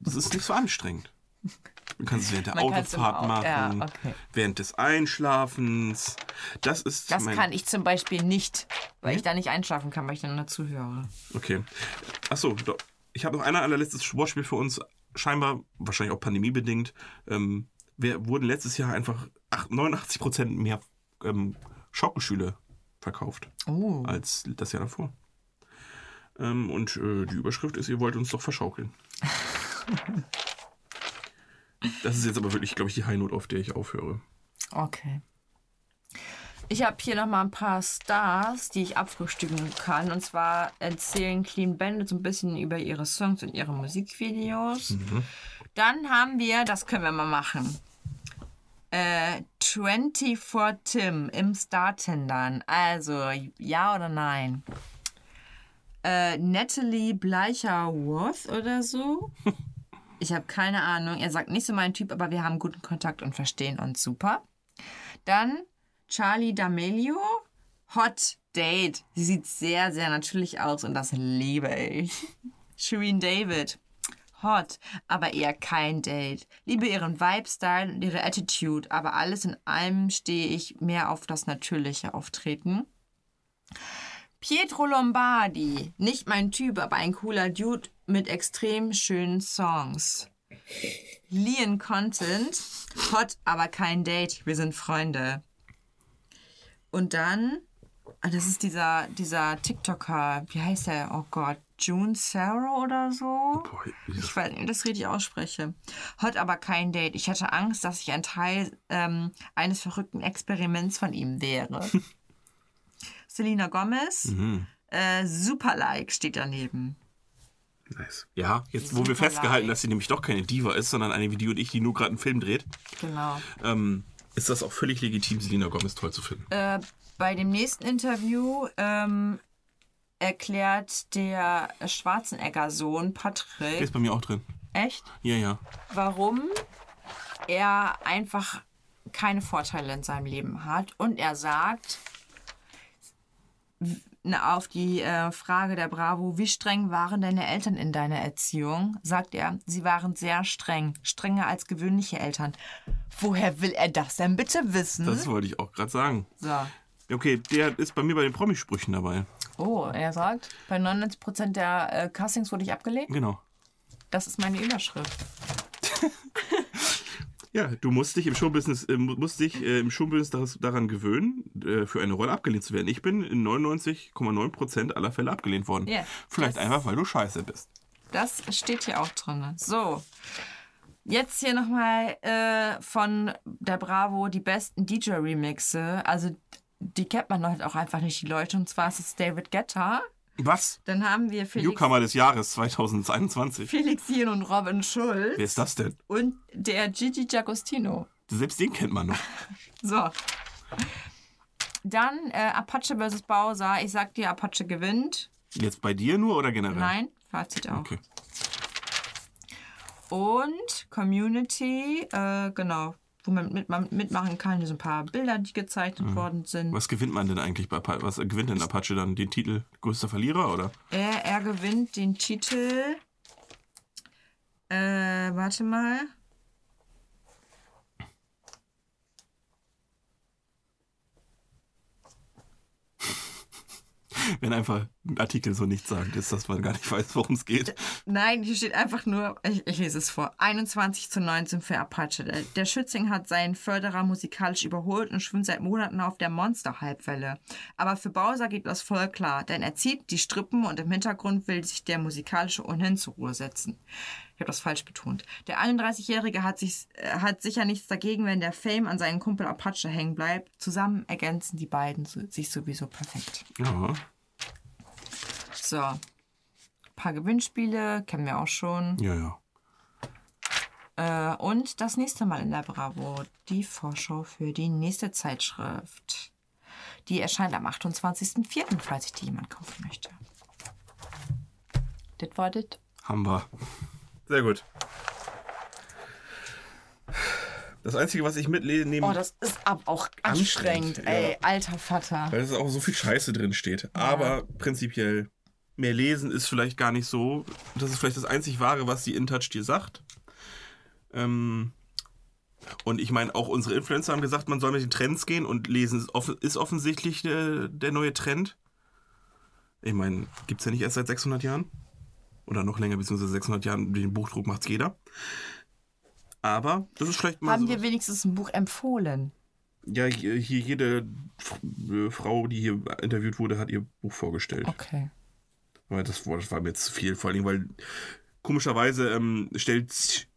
Das ist nicht so anstrengend. Du kannst es während der Man Autofahrt Au- machen, ja, okay. während des Einschlafens. Das ist Das kann ich zum Beispiel nicht, weil ich da nicht einschlafen kann, weil ich dann dazu höre. Okay. Okay. Achso, doch. Ich habe noch ein allerletztes Sportspiel für uns. Scheinbar, wahrscheinlich auch pandemiebedingt, ähm, wir wurden letztes Jahr einfach ach- 89% mehr ähm, Schaukelstühle verkauft Oh. als das Jahr davor. Ähm, und äh, die Überschrift ist, ihr wollt uns doch verschaukeln. das ist jetzt aber wirklich, glaube ich, die High Note, auf der ich aufhöre. Okay. Ich habe hier noch mal ein paar Stars, die ich abfrühstücken kann. Und zwar erzählen Clean Bandit so ein bisschen über ihre Songs und ihre Musikvideos. Dann haben wir, das können wir mal machen, äh, 24 Tim im Star-Tendern. Also, ja oder nein? Äh, Natalie Bleicher-Worth oder so. Ich habe keine Ahnung. Er sagt nicht so mein Typ, aber wir haben guten Kontakt und verstehen uns super. Dann Charlie D'Amelio. Hot Date. Sie sieht sehr, sehr natürlich aus und das liebe ich. Shireen David. Hot, aber eher kein Date. Liebe ihren Vibe-Style und ihre Attitude, aber alles in allem stehe ich mehr auf das natürliche Auftreten. Pietro Lombardi. Nicht mein Typ, aber ein cooler Dude mit extrem schönen Songs. Lian Content. Hot, aber kein Date. Wir sind Freunde. Und dann, ah, das ist dieser, dieser TikToker, wie heißt der? Oh Gott, June Sarah oder so? Boah, wie Ich weiß nicht, ob ich das richtig ausspreche. Hat aber kein Date. Ich hatte Angst, dass ich ein Teil ähm, eines verrückten Experiments von ihm wäre. Selena Gomez, Mhm. äh, super Like steht daneben. Nice. Ja, jetzt wo wir festgehalten, dass sie nämlich doch keine Diva ist, sondern eine wie die und ich, die nur gerade einen Film dreht, Genau. ähm, ist das auch völlig legitim, Selena Gomez toll zu finden. Äh, bei dem nächsten Interview ähm, erklärt der Schwarzenegger-Sohn Der Patrick ist bei mir auch drin. echt, Ja, ja. warum er einfach keine Vorteile in seinem Leben hat. Und er sagt auf die äh, Frage der Bravo, wie streng waren deine Eltern in deiner Erziehung, sagt er, sie waren sehr streng, strenger als gewöhnliche Eltern. Woher will er das denn bitte wissen? Das wollte ich auch gerade sagen. so. Okay, der ist bei mir bei den Promisprüchen dabei. Oh, er sagt, bei 99% der äh, Castings wurde ich abgelehnt. Genau. Das ist meine Überschrift. Ja, du musst dich im Showbusiness, äh, mu- musst dich, äh, im Showbusiness das, daran gewöhnen, äh, für eine Rolle abgelehnt zu werden. Ich bin in 99,9% aller Fälle abgelehnt worden. Ja, Vielleicht einfach, weil du scheiße bist. Das steht hier auch drin. So. Jetzt hier nochmal äh, von der Bravo die besten DJ-Remixe. Also die kennt man halt auch einfach nicht, die Leute. Und zwar ist es David Guetta. Was? Dann haben wir Felix, Newcomer des Jahres 2021. Felix Jen und Robin Schulz. Wer ist das denn? Und der Gigi D'Agostino. Selbst den kennt man noch. So. Dann äh, Apache vs. Bowser. Ich sag dir, Apache gewinnt. Jetzt bei dir nur oder generell? Nein, Fazit auch. Okay. Und Community, äh, genau, wo man mit, man mitmachen kann. Hier sind ein paar Bilder, die gezeichnet worden sind. Was gewinnt man denn eigentlich bei Apache? Was gewinnt denn Apache dann? Den Titel größter Verlierer oder? Er, er gewinnt den Titel. Äh, warte mal. Wenn einfach ein Artikel so nichts sagt, ist, dass man gar nicht weiß, worum es geht. Nein, hier steht einfach nur, ich, ich lese es vor, 21 zu 19 für Apache. Der, der Schützling hat seinen Förderer musikalisch überholt und schwimmt seit Monaten auf der Monster-Halbwelle. Aber für Bowser geht das voll klar, denn er zieht die Strippen und im Hintergrund will sich der musikalische ohnehin zur Ruhe setzen. Ich habe das falsch betont. Der 31-Jährige hat, sich, äh, hat sicher nichts dagegen, wenn der Fame an seinen Kumpel Apache hängen bleibt. Zusammen ergänzen die beiden sich sowieso perfekt. Ja. So. Ein paar Gewinnspiele, kennen wir auch schon. Ja, ja. Äh, und das nächste Mal in der Bravo die Vorschau für die nächste Zeitschrift. Die erscheint am 28.04., falls sich die jemand kaufen möchte. Das war das. Haben wir. Sehr gut. Das Einzige, was ich mitnehme, Oh, das ist aber auch anstrengend, Anstrengend, ey, ja. alter Vater. weil es auch so viel Scheiße drin steht. Aber prinzipiell, mehr lesen ist vielleicht gar nicht so. Das ist vielleicht das einzig Wahre, was die InTouch dir sagt. Ähm, und ich meine, auch unsere Influencer haben gesagt, man soll mit den Trends gehen und lesen ist, off ist offensichtlich der, der neue Trend. Ich meine, gibt es ja nicht erst seit 600 Jahren. Oder noch länger, beziehungsweise 600 Jahren, den Buchdruck macht's jeder. Aber das ist vielleicht mal Haben so. dir wenigstens ein Buch empfohlen? Ja, hier jede äh, Frau, die hier interviewt wurde, hat ihr Buch vorgestellt. Okay. Das, war- das war mir jetzt zu viel, vor allem, weil komischerweise ähm, stellt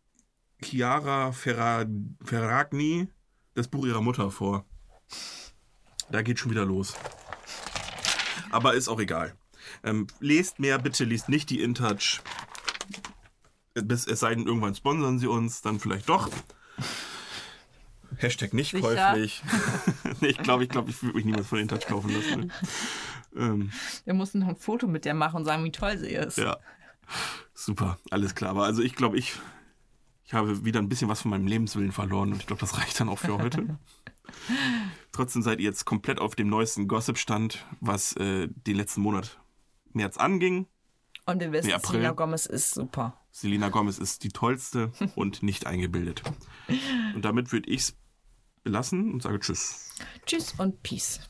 Chiara Ferra Ferragni das Buch ihrer Mutter vor. Da geht schon wieder los. Aber ist auch egal. Ähm, lest mehr, bitte lest nicht die InTouch. Bis, es sei denn, irgendwann sponsern sie uns, dann vielleicht doch. Hashtag nicht Sicher? käuflich. nee, ich glaube, ich, glaub, ich würde mich niemals von InTouch kaufen lassen. ähm, Wir mussten noch ein Foto mit der machen und sagen, wie toll sie ist. ja. Super, alles klar. Aber also ich glaube, ich, ich habe wieder ein bisschen was von meinem Lebenswillen verloren und ich glaube, das reicht dann auch für heute. Trotzdem seid ihr jetzt komplett auf dem neuesten Gossip-Stand, was äh, den letzten Monat März anging. Und wir wissen, Nee. Selena Gomez ist super. Selena Gomez ist die tollste und nicht eingebildet. Und damit würde ich es belassen und sage Tschüss. Tschüss und Peace.